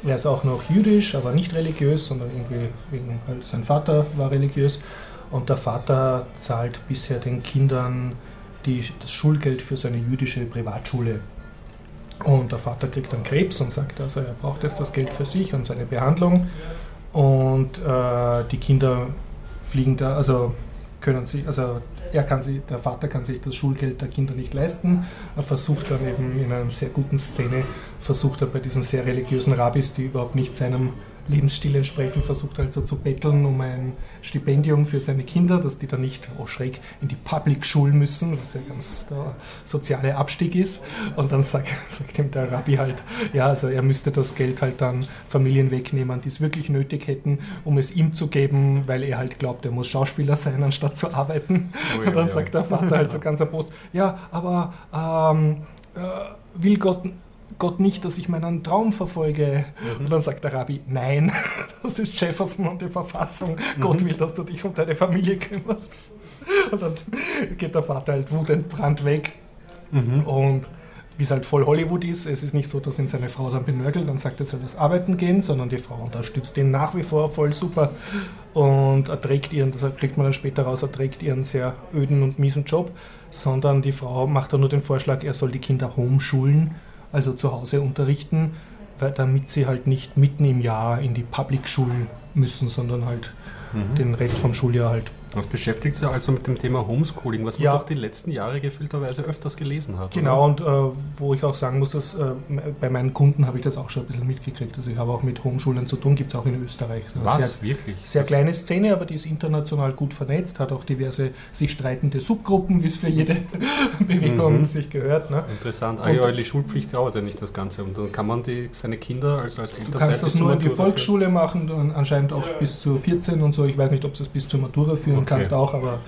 er ist auch noch jüdisch, aber nicht religiös, sondern irgendwie wegen, halt sein Vater war religiös. Und der Vater zahlt bisher den Kindern die, das Schulgeld für seine jüdische Privatschule. Und der Vater kriegt dann Krebs und sagt, also er braucht jetzt das Geld für sich und seine Behandlung. Und äh, die Kinder fliegen da, also können sie, also er kann sich, der Vater kann sich das Schulgeld der Kinder nicht leisten. Er versucht dann eben in einer sehr guten Szene, versucht er bei diesen sehr religiösen Rabbis, die überhaupt nicht seinem Lebensstil entsprechend versucht halt so zu betteln um ein Stipendium für seine Kinder, dass die dann nicht oh, schräg in die Public-Schulen müssen, was ja ganz der soziale Abstieg ist. Und dann sagt, sagt ihm der Rabbi halt, ja, also er müsste das Geld halt dann Familien wegnehmen, die es wirklich nötig hätten, um es ihm zu geben, weil er halt glaubt, er muss Schauspieler sein, anstatt zu arbeiten. Oh ja, und dann ja. sagt der Vater halt so ganz erbost, ja, aber ähm, äh, will Gott Gott nicht, dass ich meinen Traum verfolge. Mhm. Und dann sagt der Rabbi, nein, das ist Jefferson und die Verfassung. Mhm. Gott will, dass du dich um deine Familie kümmerst. Und dann geht der Vater halt wutentbrannt weg. Mhm. Und wie es halt voll Hollywood ist, es ist nicht so, dass ihn seine Frau dann benörgelt und sagt, er soll das arbeiten gehen, sondern die Frau unterstützt ihn nach wie vor voll super und erträgt ihren, das kriegt man dann später raus, erträgt ihren sehr öden und miesen Job, sondern die Frau macht dann nur den Vorschlag, er soll die Kinder homeschulen also zu Hause unterrichten, damit sie halt nicht mitten im Jahr in die Public-Schulen müssen, sondern halt mhm. den Rest vom Schuljahr halt was beschäftigt sich also mit dem Thema Homeschooling, was man ja. doch die letzten Jahre gefühlterweise öfters gelesen hat? Genau, oder? und äh, wo ich auch sagen muss, dass äh, bei meinen Kunden habe ich das auch schon ein bisschen mitgekriegt. Also ich habe auch mit Homeschulen zu tun, gibt es auch in Österreich. Also was? Sehr, Wirklich? Sehr Was? kleine Szene, aber die ist international gut vernetzt, hat auch diverse sich streitende Subgruppen, wie es für jede Bewegung mhm. sich gehört. Ne? Interessant. Ah, ja, die Schulpflicht dauert ja nicht das Ganze. Und dann kann man die, seine Kinder als, als Elternteil Du kannst das nur in die Volksschule machen, dann anscheinend auch bis zu 14 und so. Ich weiß nicht, ob sie es bis zur Matura führen okay. kannst auch, aber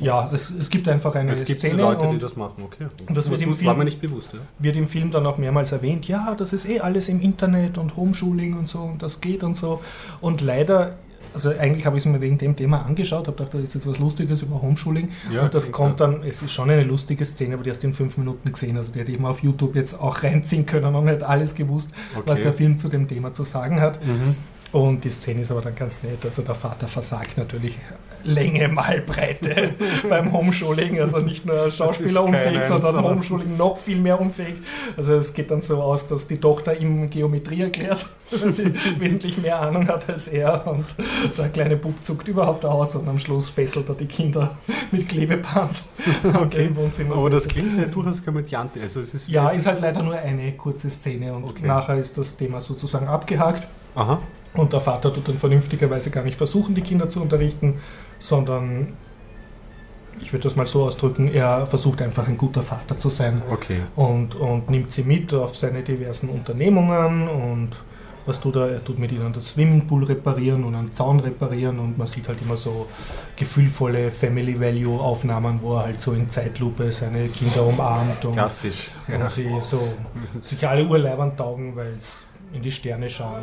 ja, es, es gibt einfach eine es gibt Szene. Leute, die das machen, okay. Und das, das wird, im Film, war mir nicht bewusst. Ja. wird im Film dann auch mehrmals erwähnt, ja, das ist eh alles im Internet und Homeschooling und so und das geht und so. Und leider, also eigentlich habe ich es mir wegen dem Thema angeschaut, habe gedacht, da ist jetzt was Lustiges über Homeschooling. Ja, und das kommt dann, es ist schon eine lustige Szene, aber die hast du in fünf Minuten gesehen. Also die hätte ich mal auf YouTube jetzt auch reinziehen können und nicht alles gewusst, okay. was der Film zu dem Thema zu sagen hat. Mhm. Und die Szene ist aber dann ganz nett. Also der Vater versagt natürlich Länge mal Breite beim Homeschooling. Also nicht nur Schauspieler unfähig, sondern Homeschooling noch viel mehr unfähig. Also es geht dann so aus, dass die Tochter ihm Geometrie erklärt, weil sie wesentlich mehr Ahnung hat als er. Und der kleine Bub zuckt überhaupt aus und am Schluss fesselt er die Kinder mit Klebeband. Okay. Aber das klingt ja durchaus komödiant. Also es ist, ja, ist halt leider nur eine kurze Szene und okay. nachher ist das Thema sozusagen abgehakt. Aha. Und der Vater tut dann vernünftigerweise gar nicht versuchen, die Kinder zu unterrichten, sondern ich würde das mal so ausdrücken, er versucht einfach ein guter Vater zu sein okay. und, und nimmt sie mit auf seine diversen Unternehmungen und was tut er? Er tut mit ihnen das Swimmingpool reparieren und einen Zaun reparieren und man sieht halt immer so gefühlvolle Family Value Aufnahmen, wo er halt so in Zeitlupe seine Kinder umarmt und, Klassisch, und ja. sie so sich alle Urleibern taugen, weil es in die Sterne schauen.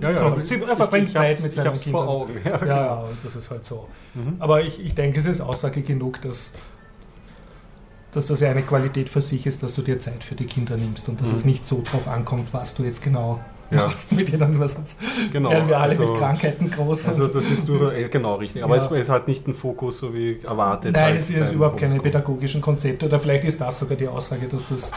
Ja, ja, so, sie, er verbringt Zeit mit seinen Kindern. Vor Augen. Ja, ja, genau. ja, und das ist halt so. Mhm. Aber ich, ich denke, es ist Aussage genug, dass, dass das ja eine Qualität für sich ist, dass du dir Zeit für die Kinder nimmst und dass mhm. es nicht so drauf ankommt, was du jetzt genau ja. machst mit ihnen, weil sonst genau, werden wir alle also, mit Krankheiten groß. Also das ist nur, genau richtig, aber ja. es, es, hat nicht einen Fokus, so wie erwartet. Nein, halt es ist überhaupt keine pädagogischen Konzepte oder vielleicht ist das sogar die Aussage, dass das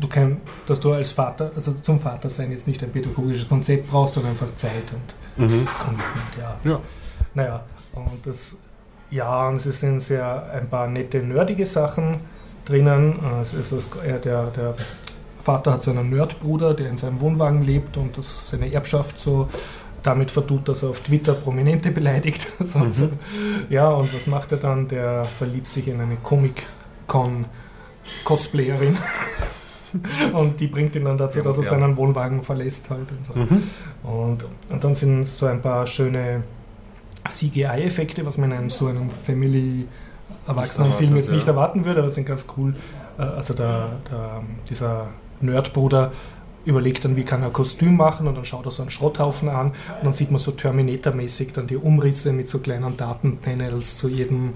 du kein, dass du als Vater, also zum Vater sein jetzt nicht ein pädagogisches Konzept brauchst, sondern einfach Zeit und mhm. Commitment, ja. ja. Naja, und das, ja, und es sind sehr ein paar nette, nerdige Sachen drinnen. Also, der, der Vater hat seinen Nerdbruder, der in seinem Wohnwagen lebt und das seine Erbschaft so damit vertut, dass er auf Twitter Prominente beleidigt. mhm. Ja, und was macht er dann? Der verliebt sich in eine Comic-Con-Cosplayerin. und die bringt ihn dann dazu, dass er seinen Wohnwagen verlässt halt. Und, so. mhm. und, und, dann sind so ein paar schöne CGI-Effekte, was man in einem, so einem Family Erwachsenenfilm jetzt nicht erwarten würde, aber sind ganz cool. Äh, also der, der, dieser Nerdbruder überlegt dann, wie kann er ein Kostüm machen und dann schaut er so einen Schrotthaufen an und dann sieht man so Terminator-mäßig dann die Umrisse mit so kleinen Datenpanels zu jedem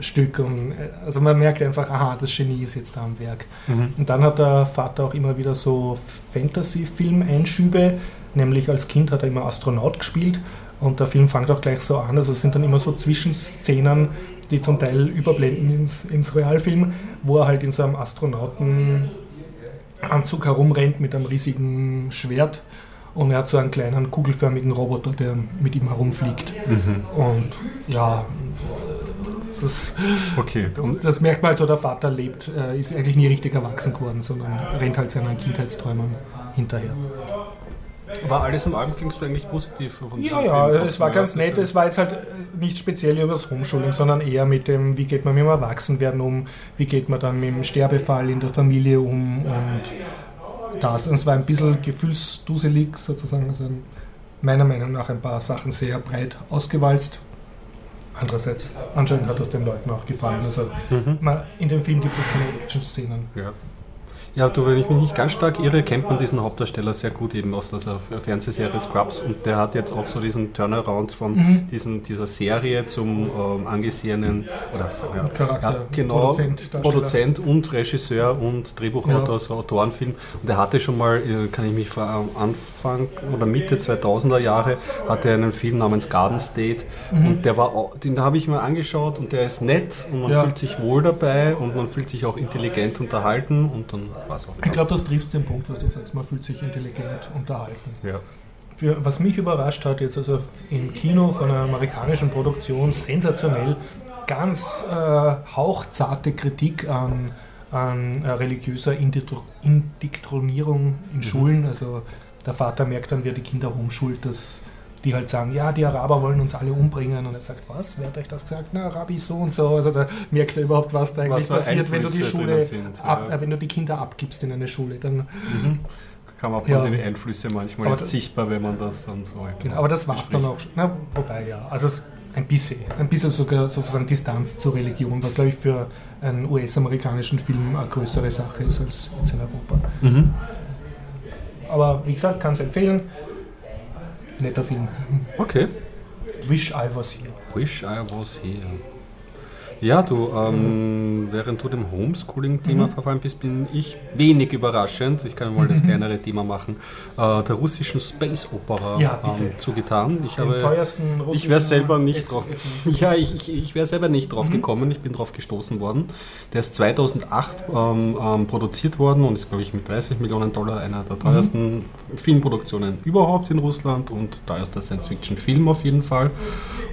Stück. Und, äh, also man merkt einfach, aha, das Genie ist jetzt da am Werk. Mhm. Und dann hat der Vater auch immer wieder so Fantasy-Film-Einschübe, nämlich als Kind hat er immer Astronaut gespielt und der Film fängt auch gleich so an. Also es sind dann immer so Zwischenszenen, die zum Teil überblenden ins, ins Realfilm, wo er halt in so einem Astronauten Anzug herumrennt mit einem riesigen Schwert und er hat so einen kleinen kugelförmigen Roboter, der mit ihm herumfliegt. Mhm. Und ja, das, okay. das merkt man halt so, der Vater lebt, äh, ist eigentlich nie richtig erwachsen geworden, sondern rennt halt seinen Kindheitsträumen hinterher. Aber alles im allem klingst du eigentlich positiv. ja, ja, es war ganz nett. Es war jetzt halt äh, nicht speziell über das Homeschooling, sondern eher mit dem, wie geht man mit dem Erwachsenwerden um, wie geht man dann mit dem Sterbefall in der Familie um und das. Und es war ein bisschen gefühlsduselig sozusagen, also meiner Meinung nach ein paar Sachen sehr breit ausgewalzt. Andererseits, anscheinend hat das den Leuten auch gefallen. Also mhm. in dem Film gibt es keine Action-Szenen. Ja. Ja, du, wenn ich mich nicht ganz stark irre, kennt man diesen Hauptdarsteller sehr gut eben aus der Fernsehserie Scrubs und der hat jetzt auch so diesen Turnaround von mhm. diesen, dieser Serie zum ähm, angesehenen oder ja, Charakter, ja, genau, Produzent, Produzent, und Regisseur und Drehbuchautor, ja. also Autorenfilm. Und er hatte schon mal, äh, kann ich mich vor Anfang oder Mitte 2000er Jahre, hatte einen Film namens Garden State mhm. und der war, den habe ich mir angeschaut und der ist nett und man ja. fühlt sich wohl dabei und man fühlt sich auch intelligent unterhalten und dann ich glaube, das trifft den Punkt, was du sagst. Man fühlt sich intelligent unterhalten. Ja. Für, was mich überrascht hat, jetzt also im Kino von einer amerikanischen Produktion, sensationell, ganz äh, hauchzarte Kritik an, an äh, religiöser Indiktronierung in mhm. Schulen. Also der Vater merkt dann, wer die Kinder umschult, dass die halt sagen, ja, die Araber wollen uns alle umbringen. Und er sagt, was? Wer hat euch das gesagt? Na, Rabbi so und so. Also da merkt er überhaupt, was da eigentlich was passiert, wenn du die Schule, sind, ab, ja. wenn du die Kinder abgibst in eine Schule. Dann mhm. kann man auch ja. die Einflüsse manchmal ist sichtbar, wenn man das dann so. Genau, aber das war es dann auch. Na, wobei ja, also ein bisschen, ein bisschen sogar sozusagen Distanz zur Religion, was glaube ich für einen US-amerikanischen Film eine größere Sache ist als jetzt in Europa. Mhm. Aber wie gesagt, kann es empfehlen netter Film. Okay. Wish I was here. Wish I was here. Ja, du, ähm, während du dem Homeschooling-Thema mhm. verfallen bist, bin ich wenig überraschend, ich kann mal mhm. das kleinere Thema machen, äh, der russischen Space Opera ja, ähm, zugetan. Ich Den habe, ich wäre selber nicht drauf, ja, ich, ich, ich wäre selber nicht drauf mhm. gekommen, ich bin drauf gestoßen worden. Der ist 2008 ähm, ähm, produziert worden und ist, glaube ich, mit 30 Millionen Dollar einer der teuersten mhm. Filmproduktionen überhaupt in Russland und teuerster Science-Fiction-Film auf jeden Fall.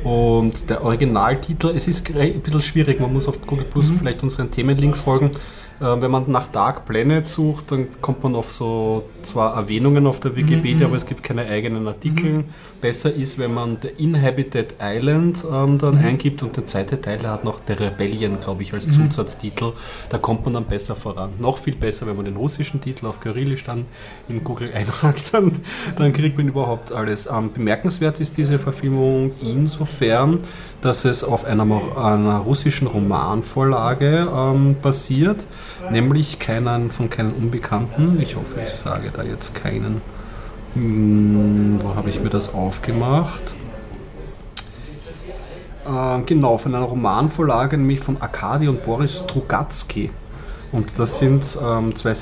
Und der Originaltitel, es ist ein bisschen schwierig, man muss auf Google Plus mhm. vielleicht unseren Themenlink folgen. Äh, wenn man nach Dark Planet sucht, dann kommt man auf so zwar Erwähnungen auf der Wikipedia, mhm. aber es gibt keine eigenen Artikel. Mhm. Besser ist, wenn man The Inhabited Island ähm, dann mhm. eingibt und der zweite Teil hat noch The Rebellion, glaube ich, als mhm. Zusatztitel. Da kommt man dann besser voran. Noch viel besser, wenn man den russischen Titel auf Kyrillisch dann in Google einhakt, dann, dann kriegt man überhaupt alles. Ähm, bemerkenswert ist diese Verfilmung insofern, dass es auf einer, einer russischen Romanvorlage ähm, basiert nämlich keinen von keinen Unbekannten. Ich hoffe, ich sage da jetzt keinen. Hm, wo habe ich mir das aufgemacht? Äh, genau, von einer Romanvorlage, nämlich von Arkadi und Boris Strugatsky. Und das sind ähm, zwei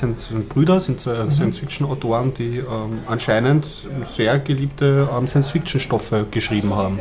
Brüder, sind zwei mhm. Science-Fiction-Autoren, die ähm, anscheinend sehr geliebte ähm, Science-Fiction-Stoffe geschrieben haben.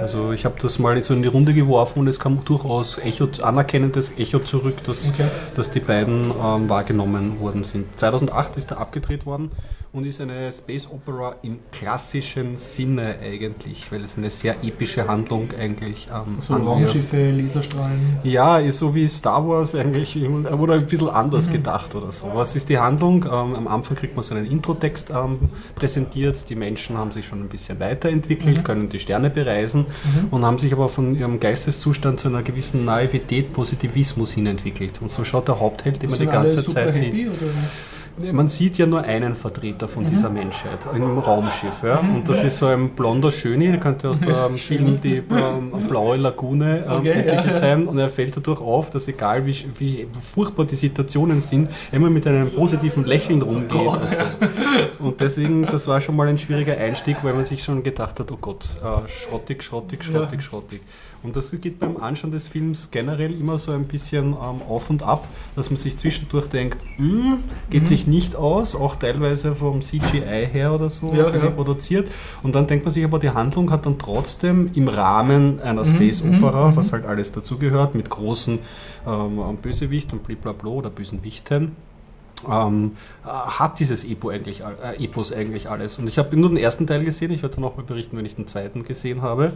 Also ich habe das mal so in die Runde geworfen und es kam durchaus Echo, anerkennendes Echo zurück, dass, okay. dass die beiden ähm, wahrgenommen worden sind. 2008 ist er abgedreht worden und ist eine Space Opera im klassischen Sinne eigentlich, weil es eine sehr epische Handlung eigentlich ähm, So Raumschiffe, Laserstrahlen? Ja, so wie Star Wars eigentlich, oder ein bisschen anders mhm. gedacht oder so. Was ist die Handlung? Ähm, am Anfang kriegt man so einen Introtext ähm, präsentiert, die Menschen haben sich schon ein bisschen weiterentwickelt, mhm. können die Sterne bereisen mhm. und haben sich aber von ihrem Geisteszustand zu einer gewissen Naivität, Positivismus hin entwickelt. Und so schaut der Hauptheld immer die ganze Zeit sieht. Man sieht ja nur einen Vertreter von dieser Menschheit im Raumschiff. Ja? Und das ist so ein blonder Schöni, der könnte aus dem Film die blaue Lagune ähm, okay, entwickelt ja. sein. Und er fällt dadurch auf, dass egal wie, wie furchtbar die Situationen sind, immer mit einem positiven Lächeln rumgeht. Oh und, so. und, deswegen, das war schon mal ein schwieriger Einstieg, weil man sich schon gedacht hat, oh Gott, äh, schrottig, schrottig, schrottig, schrottig. Und das geht beim Anschauen des Films generell immer so ein bisschen ähm, auf und ab, dass man sich zwischendurch denkt, hm, geht mhm. sich nicht aus, auch teilweise vom CGI her oder so ja, ja. produziert. Und dann denkt man sich aber, die Handlung hat dann trotzdem im Rahmen einer mhm. Space Opera, mhm. was halt alles dazugehört, mit großen ähm, Bösewicht und blablabla oder bösen Wichten ähm, hat dieses Epo eigentlich, äh, Epos eigentlich alles. Und ich habe nur den ersten Teil gesehen, ich werde nochmal berichten, wenn ich den zweiten gesehen habe.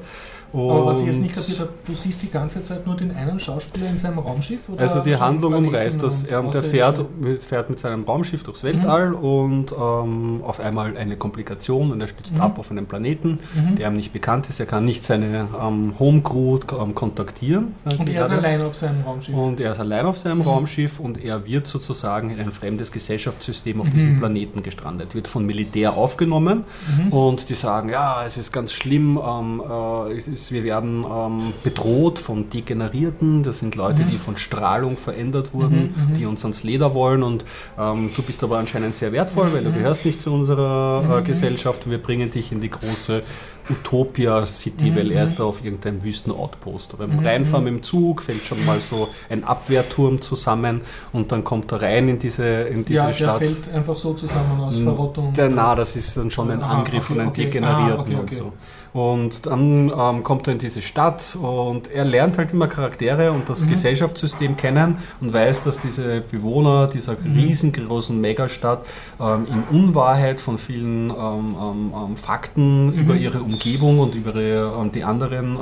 Und Aber was ich jetzt nicht kapiert habe, du siehst die ganze Zeit nur den einen Schauspieler in seinem Raumschiff? also die Handlung umreißt das, er, der fährt, fährt mit seinem Raumschiff durchs Weltall mhm. und ähm, auf einmal eine Komplikation und er stützt mhm. ab auf einen Planeten, mhm. der ihm nicht bekannt ist. Er kann nicht seine ähm, Homecrew ähm, kontaktieren. Und er ist allein auf seinem Raumschiff. Und er ist allein auf seinem mhm. Raumschiff und er wird sozusagen in ein fremdes Gesellschaftssystem auf mhm. diesem Planeten gestrandet, wird von Militär aufgenommen mhm. und die sagen, ja, es ist ganz schlimm, ähm, äh, ist, wir werden ähm, bedroht von Degenerierten, das sind Leute, mhm. die von Strahlung verändert wurden, mhm, mhm. die uns ans Leder wollen und ähm, du bist aber anscheinend sehr wertvoll, weil du gehörst nicht zu unserer äh, Gesellschaft, wir bringen dich in die große Utopia City, mhm. weil er ist da auf irgendeinem Wüsten-Outpost. Beim mhm. Reinfahren mit dem Zug fällt schon mal so ein Abwehrturm zusammen und dann kommt er rein in diese, in diese ja, Stadt. Ja, der fällt einfach so zusammen aus Verrottung. Der, na, das ist dann schon ein ah, Angriff okay, einem okay. Degenerierten ah, okay, und so. Und dann ähm, kommt er in diese Stadt und er lernt halt immer Charaktere und das mhm. Gesellschaftssystem kennen und weiß, dass diese Bewohner dieser mhm. riesengroßen Megastadt ähm, in Unwahrheit von vielen ähm, ähm, ähm Fakten mhm. über ihre Umgebung und über ihre, ähm, die anderen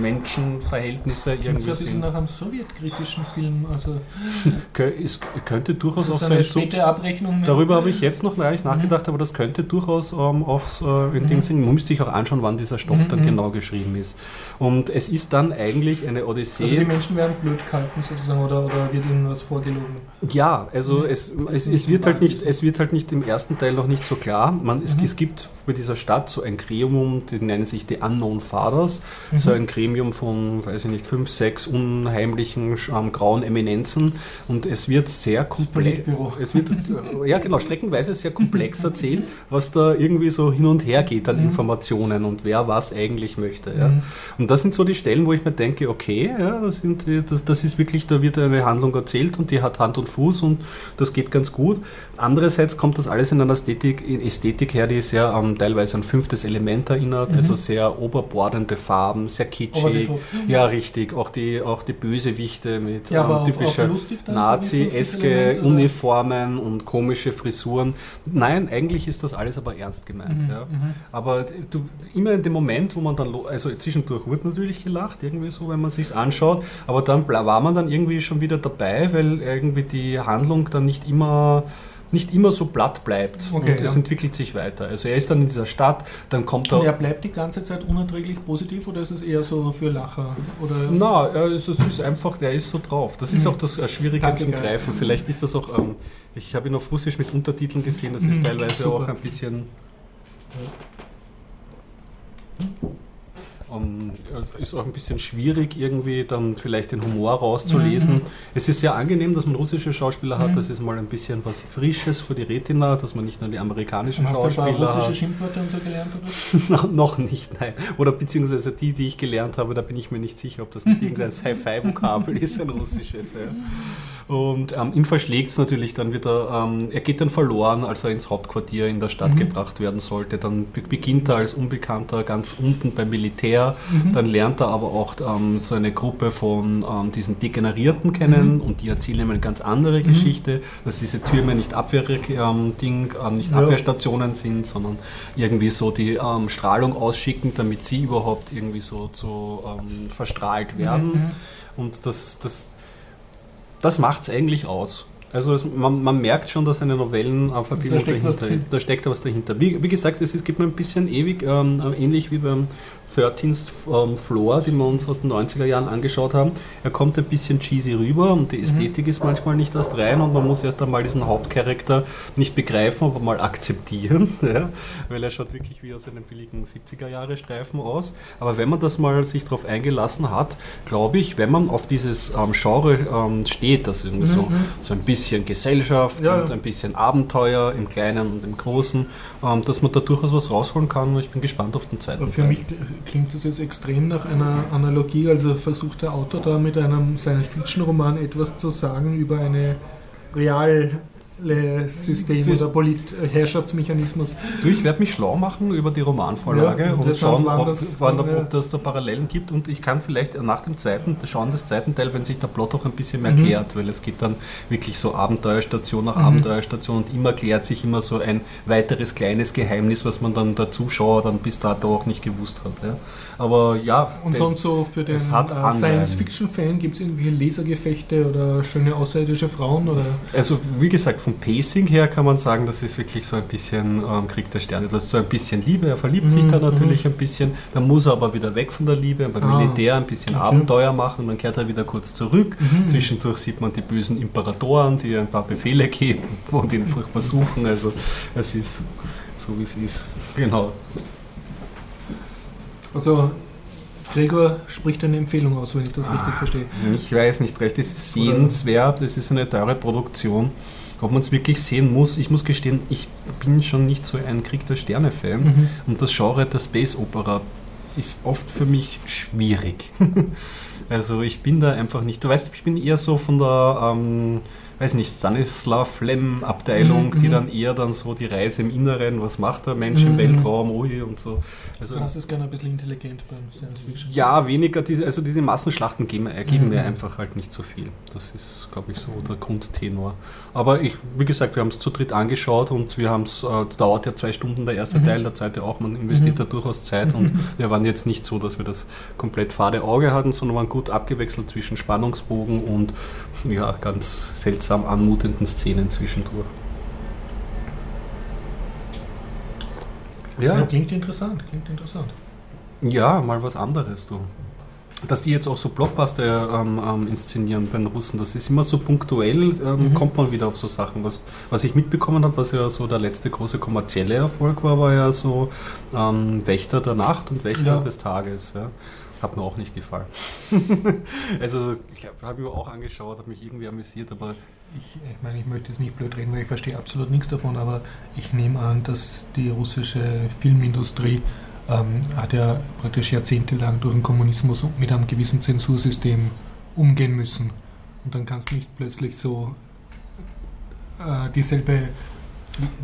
Menschenverhältnisse irgendwie so ein bisschen nach einem sowjetkritischen Film. Also es könnte durchaus auch sein. Späte Abrechnung darüber habe ich jetzt noch gar nicht nachgedacht, aber das könnte durchaus auch äh, in dem mhm. Sinn, müsste ich auch anschauen, wann dieser Stoff mhm. dann genau geschrieben ist. Und es ist dann eigentlich eine Odyssee. Also die Menschen werden blöd gehalten sozusagen oder, oder wird ihnen was vorgelogen? Ja, also mhm. es, es, es, wird halt nicht, es wird halt nicht im ersten Teil noch nicht so klar. Man, es, mhm. es gibt bei dieser Stadt so ein Gremium, die nennen sich die Unknown Fathers, mhm. so ein Gremium von, weiß ich nicht, fünf, sechs unheimlichen ähm, grauen Eminenzen und es wird sehr komplex. Es wird, ja genau, streckenweise sehr komplex erzählt, was da irgendwie so hin und her geht an mhm. Informationen und wer was eigentlich möchte. Ja. Mhm. Und das sind so die Stellen, wo ich mir denke, okay, ja, das, sind, das, das ist wirklich, da wird eine Handlung erzählt und die hat Hand und Fuß und das geht ganz gut. Andererseits kommt das alles in einer Ästhetik, in Ästhetik her, die sehr ähm, teilweise ein fünftes Element erinnert, mhm. also sehr oberbordende Farben, sehr kitschig. Ja, richtig. Auch die, auch die Bösewichte mit ja, ähm, typischer Nazi-eske Uniformen und komische Frisuren. Nein, eigentlich ist das alles aber ernst gemeint. Mhm. Ja. Mhm. Aber du, immer in dem Moment, wo man dann, also zwischendurch wird natürlich gelacht, irgendwie so, wenn man sich anschaut, aber dann war man dann irgendwie schon wieder dabei, weil irgendwie die Handlung dann nicht immer nicht immer so platt bleibt okay, und es ja. entwickelt sich weiter. Also er ist dann in dieser Stadt, dann kommt er. Und er bleibt die ganze Zeit unerträglich positiv oder ist es eher so für Lacher? Oder? Na, es ist einfach, der ist so drauf. Das ist mhm. auch das Schwierige Danke, zum Greifen. Vielleicht ist das auch, ähm, ich habe ihn auf Russisch mit Untertiteln gesehen, das ist mhm, teilweise super. auch ein bisschen. Um, ist auch ein bisschen schwierig, irgendwie dann vielleicht den Humor rauszulesen. Mhm. Es ist sehr angenehm, dass man russische Schauspieler hat. Mhm. Das ist mal ein bisschen was Frisches für die Retina, dass man nicht nur die amerikanischen Hast Schauspieler. Hast du russische Schimpfwörter und so gelernt? Oder? noch nicht, nein. Oder beziehungsweise die, die ich gelernt habe, da bin ich mir nicht sicher, ob das nicht irgendein Sci-Fi-Vokabel ist, ein russisches. Ja. Und ähm, ihn verschlägt es natürlich, dann wird er, ähm, er geht dann verloren, als er ins Hauptquartier in der Stadt mhm. gebracht werden sollte. Dann beginnt er als Unbekannter ganz unten beim Militär. Mhm. Dann lernt er aber auch ähm, so eine Gruppe von ähm, diesen Degenerierten kennen mhm. und die erzählen ihm eine ganz andere mhm. Geschichte, dass diese Türme nicht Abwehr, ähm, ähm, nicht ja. Abwehrstationen sind, sondern irgendwie so die Strahlung ausschicken, damit sie überhaupt irgendwie so, so verstrahlt werden. Und das, das, das macht es eigentlich aus. Also es, man, man, merkt schon, dass eine Novellenverfilmung also da dahinter, da steckt da was dahinter. Wie, wie gesagt, es, es gibt mir ein bisschen ewig, ähm, ähnlich wie beim 13th ähm, Floor, den wir uns aus den 90er Jahren angeschaut haben. Er kommt ein bisschen cheesy rüber und die mhm. Ästhetik mhm. ist manchmal nicht erst rein und man muss erst einmal diesen Hauptcharakter nicht begreifen, aber mal akzeptieren, ja, weil er schaut wirklich wie aus einem billigen 70er Jahre Streifen aus. Aber wenn man das mal sich darauf eingelassen hat, glaube ich, wenn man auf dieses ähm, Genre ähm, steht, das irgendwie mhm. so, so ein bisschen Gesellschaft ja. und ein bisschen Abenteuer im Kleinen und im Großen, ähm, dass man da durchaus was rausholen kann. Ich bin gespannt auf den zweiten. Für Teil. mich klingt das jetzt extrem nach einer Analogie. Also versucht der Autor da mit einem Science-Fiction-Roman etwas zu sagen über eine real System oder Polit Herrschaftsmechanismus. Du, ich werde mich schlau machen über die Romanvorlage Ja, und schauen, ob, das- wann, ob das da Parallelen gibt. Und ich kann vielleicht nach dem zweiten, schauen des zweiten Teil, wenn sich der Plot auch ein bisschen mehr Mhm. klärt, weil es geht dann wirklich so Abenteuerstation nach Mhm. Abenteuerstation und immer klärt sich immer so ein weiteres kleines Geheimnis, was man dann der Zuschauer dann bis dato auch nicht gewusst hat. Ja. Aber ja, Und sonst so für den äh. Science-Fiction-Fan gibt es irgendwie Lasergefechte oder schöne außerirdische Frauen oder Also wie gesagt, vom Pacing her kann man sagen, das ist wirklich so ein bisschen ähm, Krieg der Sterne. Das ist so ein bisschen Liebe, er verliebt sich Mhm, da natürlich ein bisschen, dann muss er aber wieder weg von der Liebe, beim Ah, Militär ein bisschen okay. Abenteuer machen und dann kehrt er wieder kurz zurück. Mhm. Zwischendurch sieht man die bösen Imperatoren, die ein paar Befehle geben und ihn furchtbar suchen. Also es ist so wie es ist. Genau. Also Gregor spricht eine Empfehlung aus, wenn ich das richtig verstehe. Ich weiß nicht recht, es ist sehenswert, es ist eine teure Produktion. Ob man es wirklich sehen muss, ich muss gestehen, ich bin schon nicht so ein Krieg der Sterne-Fan. Mhm. Und das Genre der Space Opera ist oft für mich schwierig. also ich bin da einfach nicht. Du weißt, ich bin eher so von der, ähm, weiß nicht, Stanislav Lem Abteilung, Mhm, die mhm. dann eher dann so die Reise im Inneren, was macht der Mensch Mhm, im mhm. Weltraum, ui und so. Also Du hast es gerne ein bisschen intelligent beim Science-Fiction. ja, weniger, diese, also diese Massenschlachten geben, ergeben Mhm. mir einfach halt nicht so viel. Das ist, glaube ich, so der Grundtenor. Aber ich, wie gesagt, wir haben es zu dritt angeschaut und wir haben es, äh, dauert ja zwei Stunden der erste Mhm. Teil, der zweite auch, man investiert Mhm. da durchaus Zeit und wir waren jetzt nicht so, dass wir das komplett fade Auge hatten, sondern waren gut abgewechselt zwischen Spannungsbogen und ja, ganz seltsam anmutenden Szenen zwischendurch. Ja, klingt interessant, klingt interessant. Ja, mal was anderes, du. Dass die jetzt auch so Blockbuster ähm, ähm, inszenieren bei den Russen, das ist immer so punktuell, ähm, Mhm. kommt man wieder auf so Sachen. Was, was ich mitbekommen habe, was ja so der letzte große kommerzielle Erfolg war, war ja so ähm, Wächter der Nacht und Wächter Ja. des Tages. Ja. Hat mir auch nicht gefallen. also ich habe hab mir auch angeschaut, habe mich irgendwie amüsiert, aber Ich, ich meine, ich möchte jetzt nicht blöd reden, weil ich verstehe absolut nichts davon, aber ich nehme an, dass die russische Filmindustrie ähm, hat ja praktisch jahrzehntelang durch den Kommunismus mit einem gewissen Zensursystem umgehen müssen. Und dann kannst du nicht plötzlich so äh, dieselbe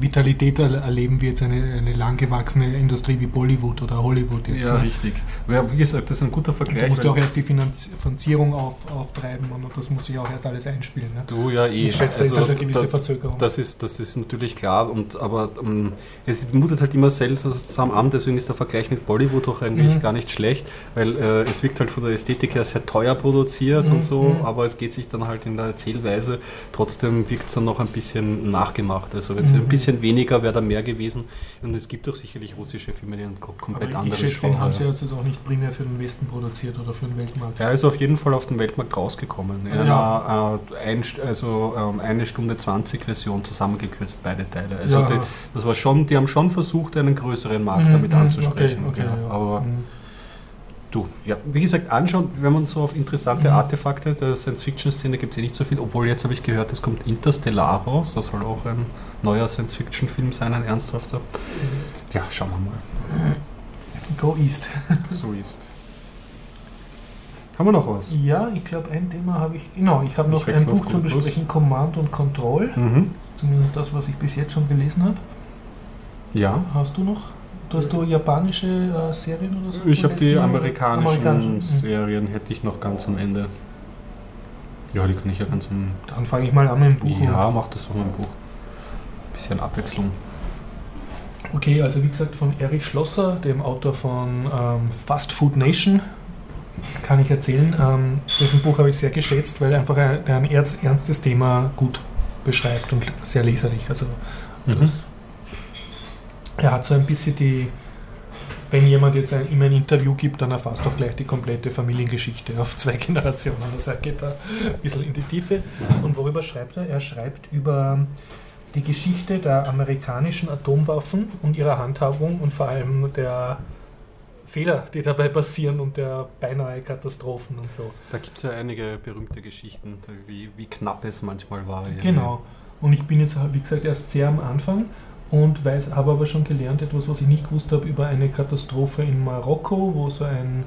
Vitalität er- erleben wie jetzt eine, eine langgewachsene Industrie wie Bollywood oder Hollywood jetzt. ne? richtig. Ja, wie gesagt, das ist ein guter Vergleich. Du musst ja auch erst die Finanz Finanzierung auf, auftreiben und das muss sich auch erst alles einspielen. Ne? du ja eh. Ich schätze, da ist Also halt eine gewisse da- Verzögerung. Das ist, das ist natürlich klar, und, aber ähm, es mutet halt immer selbst zusammen an, deswegen ist der Vergleich mit Bollywood auch eigentlich Mhm. gar nicht schlecht, weil äh, es wirkt halt von der Ästhetik her sehr teuer produziert Mhm, und so, mhm. aber es geht sich dann halt in der Erzählweise, trotzdem wirkt es dann noch ein bisschen nachgemacht. Also wenn es Ein bisschen weniger wäre, da mehr gewesen. Und es gibt doch sicherlich russische Filme, die ein ko- komplett Aber anderes schätze, den haben sie Genre- jetzt auch nicht primär für den Westen produziert oder für den Weltmarkt. er ist auf jeden Fall auf den Weltmarkt rausgekommen. In Ja. einer äh, ein, also, ähm, eine Stunde 20 Version zusammengekürzt, beide Teile. Also Ja. die, das war schon, die haben schon versucht, einen größeren Markt Mhm, damit mhm, anzusprechen. Okay, okay, ja. ja. Aber Mhm. Du, ja, wie gesagt, anschauen, wenn man so auf interessante Mhm. Artefakte der Science-Fiction-Szene gibt es eh nicht so viel, obwohl jetzt habe ich gehört, es kommt Interstellar raus, das soll auch ein neuer Science-Fiction-Film sein, ein ernsthafter. Ja, schauen wir mal. Go East. So ist. Haben wir noch was? Ja, ich glaube, ein Thema habe ich. Genau, ich habe Ich noch ein wechsle auf Buch zum Google Plus. Besprechen: Command und Control. Mhm. Zumindest das, was ich bis jetzt schon gelesen habe. Ja. Hast du noch? Du hast du japanische äh, Serien oder so? Ich habe die amerikanischen Amerikanische, mhm. Serien, hätte ich noch ganz am Ende. Ja, die kann ich ja ganz am. Dann fange ich mal an mit dem Buch. Ja, mach das so ein Buch. Bisschen Abwechslung. Okay, also wie gesagt von Erich Schlosser, dem Autor von ähm, Fast Food Nation, kann ich erzählen. Ähm, dessen Buch habe ich sehr geschätzt, weil einfach ein, ein ernst, ernstes Thema gut beschreibt und sehr leserlich. Also Mhm. Er hat so ein bisschen die, wenn jemand jetzt ein, ihm ein Interview gibt, dann erfasst auch gleich die komplette Familiengeschichte auf zwei Generationen. Also er geht da ein bisschen in die Tiefe. Und worüber schreibt er? Er schreibt über die Geschichte der amerikanischen Atomwaffen und ihrer Handhabung und vor allem der Fehler, die dabei passieren und der beinahe Katastrophen und so. Da gibt es ja einige berühmte Geschichten, wie, wie knapp es manchmal war. Genau. Und ich bin jetzt, wie gesagt, erst sehr am Anfang und weiß, habe aber schon gelernt, etwas, was ich nicht gewusst habe, über eine Katastrophe in Marokko, wo so ein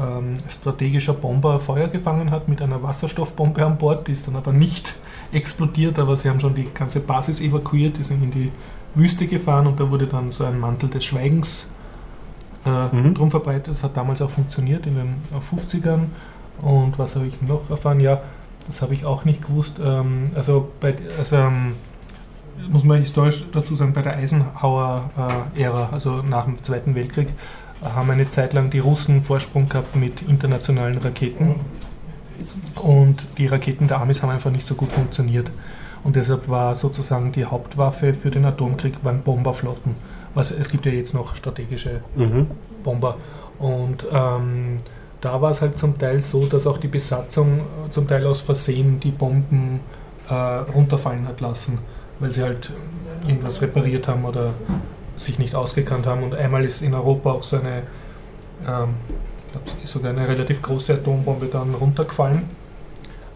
ähm, strategischer Bomber Feuer gefangen hat mit einer Wasserstoffbombe an Bord, die ist dann aber nicht explodiert, aber sie haben schon die ganze Basis evakuiert, die sind in die Wüste gefahren und da wurde dann so ein Mantel des Schweigens äh, mhm. drum verbreitet. Das hat damals auch funktioniert in den 50ern. Und was habe ich noch erfahren? Ja, das habe ich auch nicht gewusst. Ähm, also, bei, also ähm, muss man historisch dazu sagen, bei der Eisenhower-Ära, also nach dem Zweiten Weltkrieg, haben eine Zeit lang die Russen Vorsprung gehabt mit internationalen Raketen. Und die Raketen der Amis haben einfach nicht so gut funktioniert. Und deshalb war sozusagen die Hauptwaffe für den Atomkrieg waren Bomberflotten. Also es gibt ja jetzt noch strategische mhm. Bomber. Und ähm, da war es halt zum Teil so, dass auch die Besatzung zum Teil aus Versehen die Bomben äh, runterfallen hat lassen, weil sie halt irgendwas repariert haben oder sich nicht ausgekannt haben. Und einmal ist in Europa auch so eine, ähm, ich glaube, sogar eine relativ große Atombombe dann runtergefallen.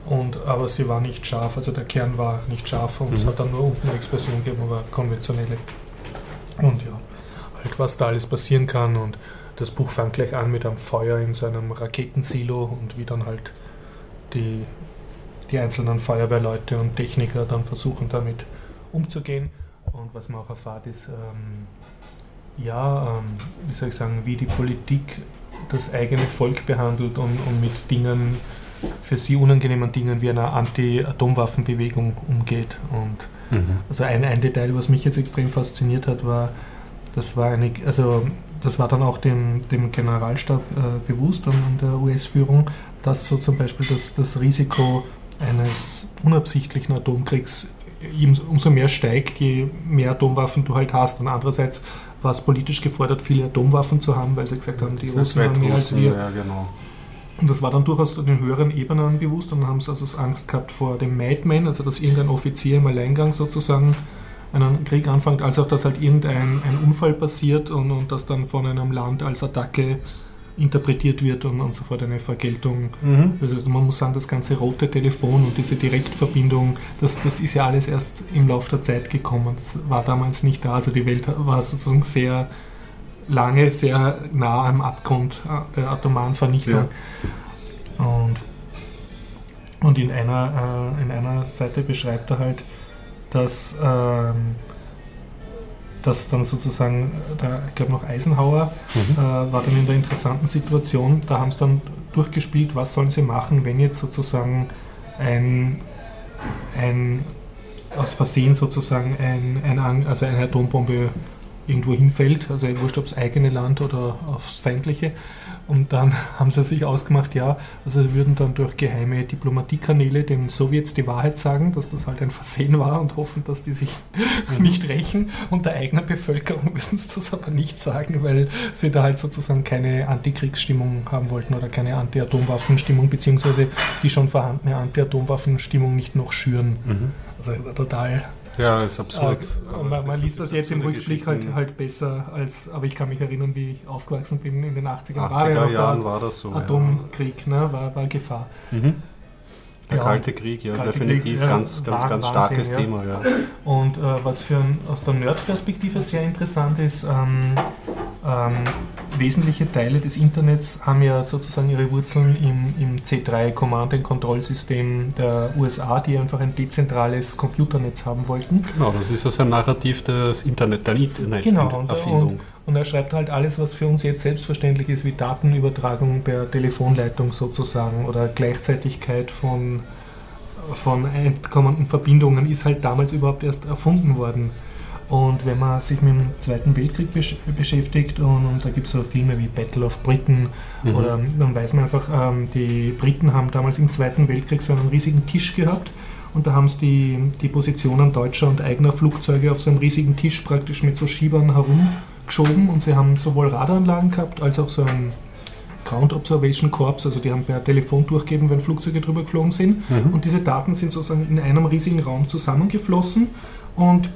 Und, aber sie war nicht scharf, also der Kern war nicht scharf und mhm. es hat dann nur unten eine Explosion gegeben, aber konventionelle. Und ja, halt was da alles passieren kann. Und das Buch fängt gleich an mit einem Feuer in seinem Raketensilo und wie dann halt die, die einzelnen Feuerwehrleute und Techniker dann versuchen damit umzugehen. Und was man auch erfahrt ist, ähm, ja, ähm, wie soll ich sagen, wie die Politik das eigene Volk behandelt und, und mit Dingen, für sie unangenehmen Dingen wie einer Anti-Atomwaffenbewegung umgeht. Und mhm. also ein, ein Detail, was mich jetzt extrem fasziniert hat, war, das war eine, also das war dann auch dem, dem Generalstab äh, bewusst und der US-Führung, dass so zum Beispiel das, das Risiko eines unabsichtlichen Atomkriegs umso mehr steigt, je mehr Atomwaffen du halt hast. Und andererseits war es politisch gefordert, viele Atomwaffen zu haben, weil sie gesagt haben, die Russen haben mehr als wir. Ja, genau. Und das war dann durchaus den höheren Ebenen bewusst und dann haben sie also Angst gehabt vor dem Madman, also dass irgendein Offizier im Alleingang sozusagen einen Krieg anfängt, als auch, dass halt irgendein ein Unfall passiert und, und das dann von einem Land als Attacke interpretiert wird und, und sofort eine Vergeltung. Mhm. Also man muss sagen, das ganze rote Telefon und diese Direktverbindung, das, das ist ja alles erst im Laufe der Zeit gekommen. Das war damals nicht da. Also die Welt war sozusagen sehr lange, sehr nah am Abgrund äh, der atomaren Vernichtung. Ja. Und, und in, einer, äh, in einer Seite beschreibt er halt, dass ähm, dass dann sozusagen, der, ich glaube noch Eisenhower mhm. äh, war dann in der interessanten Situation, da haben sie dann durchgespielt, was sollen sie machen, wenn jetzt sozusagen ein, ein aus Versehen sozusagen ein, ein, also eine Atombombe irgendwo hinfällt, also wurscht ob das eigene Land oder aufs feindliche. Und dann haben sie sich ausgemacht, ja, also sie würden dann durch geheime Diplomatiekanäle den Sowjets die Wahrheit sagen, dass das halt ein Versehen war und hoffen, dass die sich mhm. nicht rächen. Und der eigenen Bevölkerung würden sie das aber nicht sagen, weil sie da halt sozusagen keine Antikriegsstimmung haben wollten oder keine Anti-Atomwaffenstimmung, beziehungsweise die schon vorhandene Anti-Atomwaffenstimmung nicht noch schüren. Mhm. Also total ja, ist absurd. Äh, man, man liest das jetzt im Rückblick halt, halt besser als, aber ich kann mich erinnern, wie ich aufgewachsen bin in den 80er, 80er war ja Jahren war das so. Atomkrieg, ja. ne, war, war Gefahr. Mhm. Der ja, Kalte Krieg, ja, Kalte definitiv Krieg, ganz, ganz, ganz starkes Wahnsinn, Thema. Ja. Und äh, was für ein, aus der Nerd-Perspektive sehr interessant ist, ähm, ähm, wesentliche Teile des Internets haben ja sozusagen ihre Wurzeln im, im C3 Command and Control System der USA, die einfach ein dezentrales Computernetz haben wollten. Genau, das ist also ein Narrativ des Internet, der Internet-Erfindung. Genau, und, und, und er schreibt halt alles, was für uns jetzt selbstverständlich ist, wie Datenübertragung per Telefonleitung sozusagen oder Gleichzeitigkeit von, von entkommenden Verbindungen, ist halt damals überhaupt erst erfunden worden. Und wenn man sich mit dem Zweiten Weltkrieg besch beschäftigt und, und da gibt es so Filme wie Battle of Britain mhm. oder dann weiß man einfach, ähm, die Briten haben damals im Zweiten Weltkrieg so einen riesigen Tisch gehabt und da haben sie die, die Positionen deutscher und eigener Flugzeuge auf so einem riesigen Tisch praktisch mit so Schiebern herumgeschoben und sie haben sowohl Radaranlagen gehabt als auch so ein Ground Observation Corps, also die haben per Telefon durchgegeben, wenn Flugzeuge drüber geflogen sind mhm. und diese Daten sind sozusagen in einem riesigen Raum zusammengeflossen und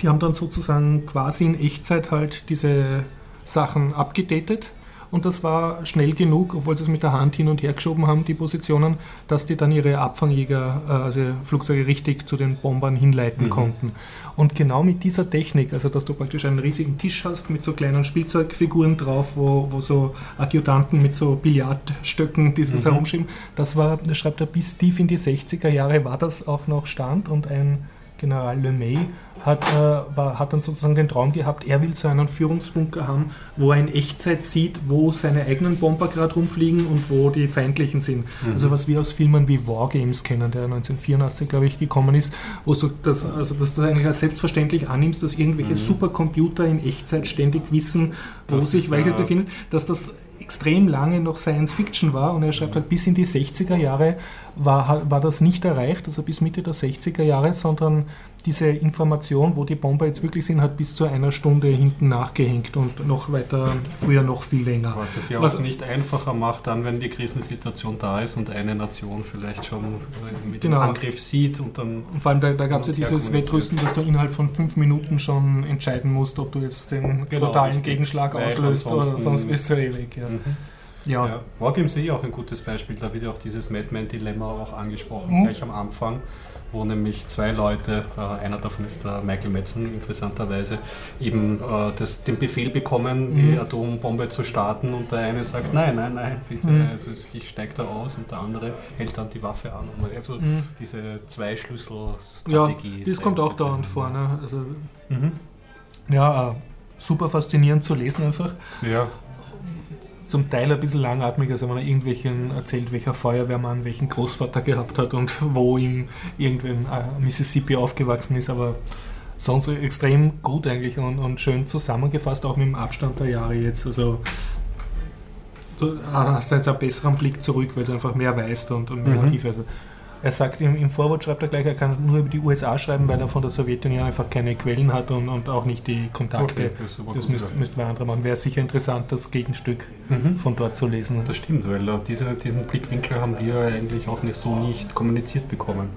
die haben dann sozusagen quasi in Echtzeit halt diese Sachen abgedatet und das war schnell genug, obwohl sie es mit der Hand hin und her geschoben haben, die Positionen, dass die dann ihre Abfangjäger, äh, also Flugzeuge richtig zu den Bombern hinleiten mhm. konnten. Und genau mit dieser Technik, also dass du praktisch einen riesigen Tisch hast mit so kleinen Spielzeugfiguren drauf, wo, wo so Adjutanten mit so Billardstöcken dieses mhm. herumschieben, das war, das schreibt er, bis tief in die 60er Jahre war das auch noch Stand und ein General LeMay hat, äh, war, hat dann sozusagen den Traum gehabt, er will so einen Führungsbunker haben, wo er in Echtzeit sieht, wo seine eigenen Bomber gerade rumfliegen und wo die feindlichen sind. Mhm. Also was wir aus Filmen wie Wargames kennen, der 1984, glaube ich, gekommen ist, wo du das, also dass du eigentlich als selbstverständlich annimmst, dass irgendwelche mhm. Supercomputer in Echtzeit ständig wissen, wo das sich welche befinden, dass das extrem lange noch Science Fiction war und er schreibt halt bis in die 60er Jahre war, war das nicht erreicht, also bis Mitte der 60er Jahre, sondern diese Information, wo die Bomber jetzt wirklich sind, hat bis zu einer Stunde hinten nachgehängt und noch weiter, früher noch viel länger. Was es ja Was auch nicht einfacher macht, dann, wenn die Krisensituation da ist und eine Nation vielleicht schon mit genau. dem Angriff sieht und dann. Und vor allem, da, da gab es ja dieses Wettrüsten, dass du innerhalb von fünf Minuten schon entscheiden musst, ob du jetzt den genau, totalen richtig. Gegenschlag Weil auslöst oder sonst bist du eh weg. Ja. Mhm. Ja. ja. Wargames sehe ich auch ein gutes Beispiel. Da wird ja auch dieses Madman-Dilemma auch angesprochen, mhm. gleich am Anfang, wo nämlich zwei Leute, äh, einer davon ist der Michael Metzen interessanterweise, eben äh, das, den Befehl bekommen, mhm. die Atombombe zu starten und der eine sagt, nein, nein, nein, bitte, mhm. also ich steige da aus und der andere hält dann die Waffe an. Also mhm. diese Zwei-Schlüssel-Strategie. Ja, das kommt auch dauernd vor. Ne? Also, mhm. Ja, äh, super faszinierend zu lesen einfach. Ja zum Teil ein bisschen langatmig, also wenn er irgendwelchen erzählt, welcher Feuerwehrmann welchen Großvater gehabt hat und wo ihm irgendwann äh, Mississippi aufgewachsen ist, aber sonst extrem gut eigentlich und, und, schön zusammengefasst, auch mit dem Abstand der Jahre jetzt. Also du hast jetzt einen besseren Blick zurück, weil du einfach mehr weißt und, und mehr mhm. Archiv. Also er sagt im, im Vorwort, schreibt er gleich, er kann nur über die USA schreiben, weil er von der Sowjetunion einfach keine Quellen hat und, und auch nicht die Kontakte. Okay, das, das müsste müsst wir andere machen. Wäre sicher interessant, das Gegenstück mhm. von dort zu lesen. Das stimmt, weil uh, diese, diesen Blickwinkel haben wir eigentlich auch nicht so nicht kommuniziert bekommen.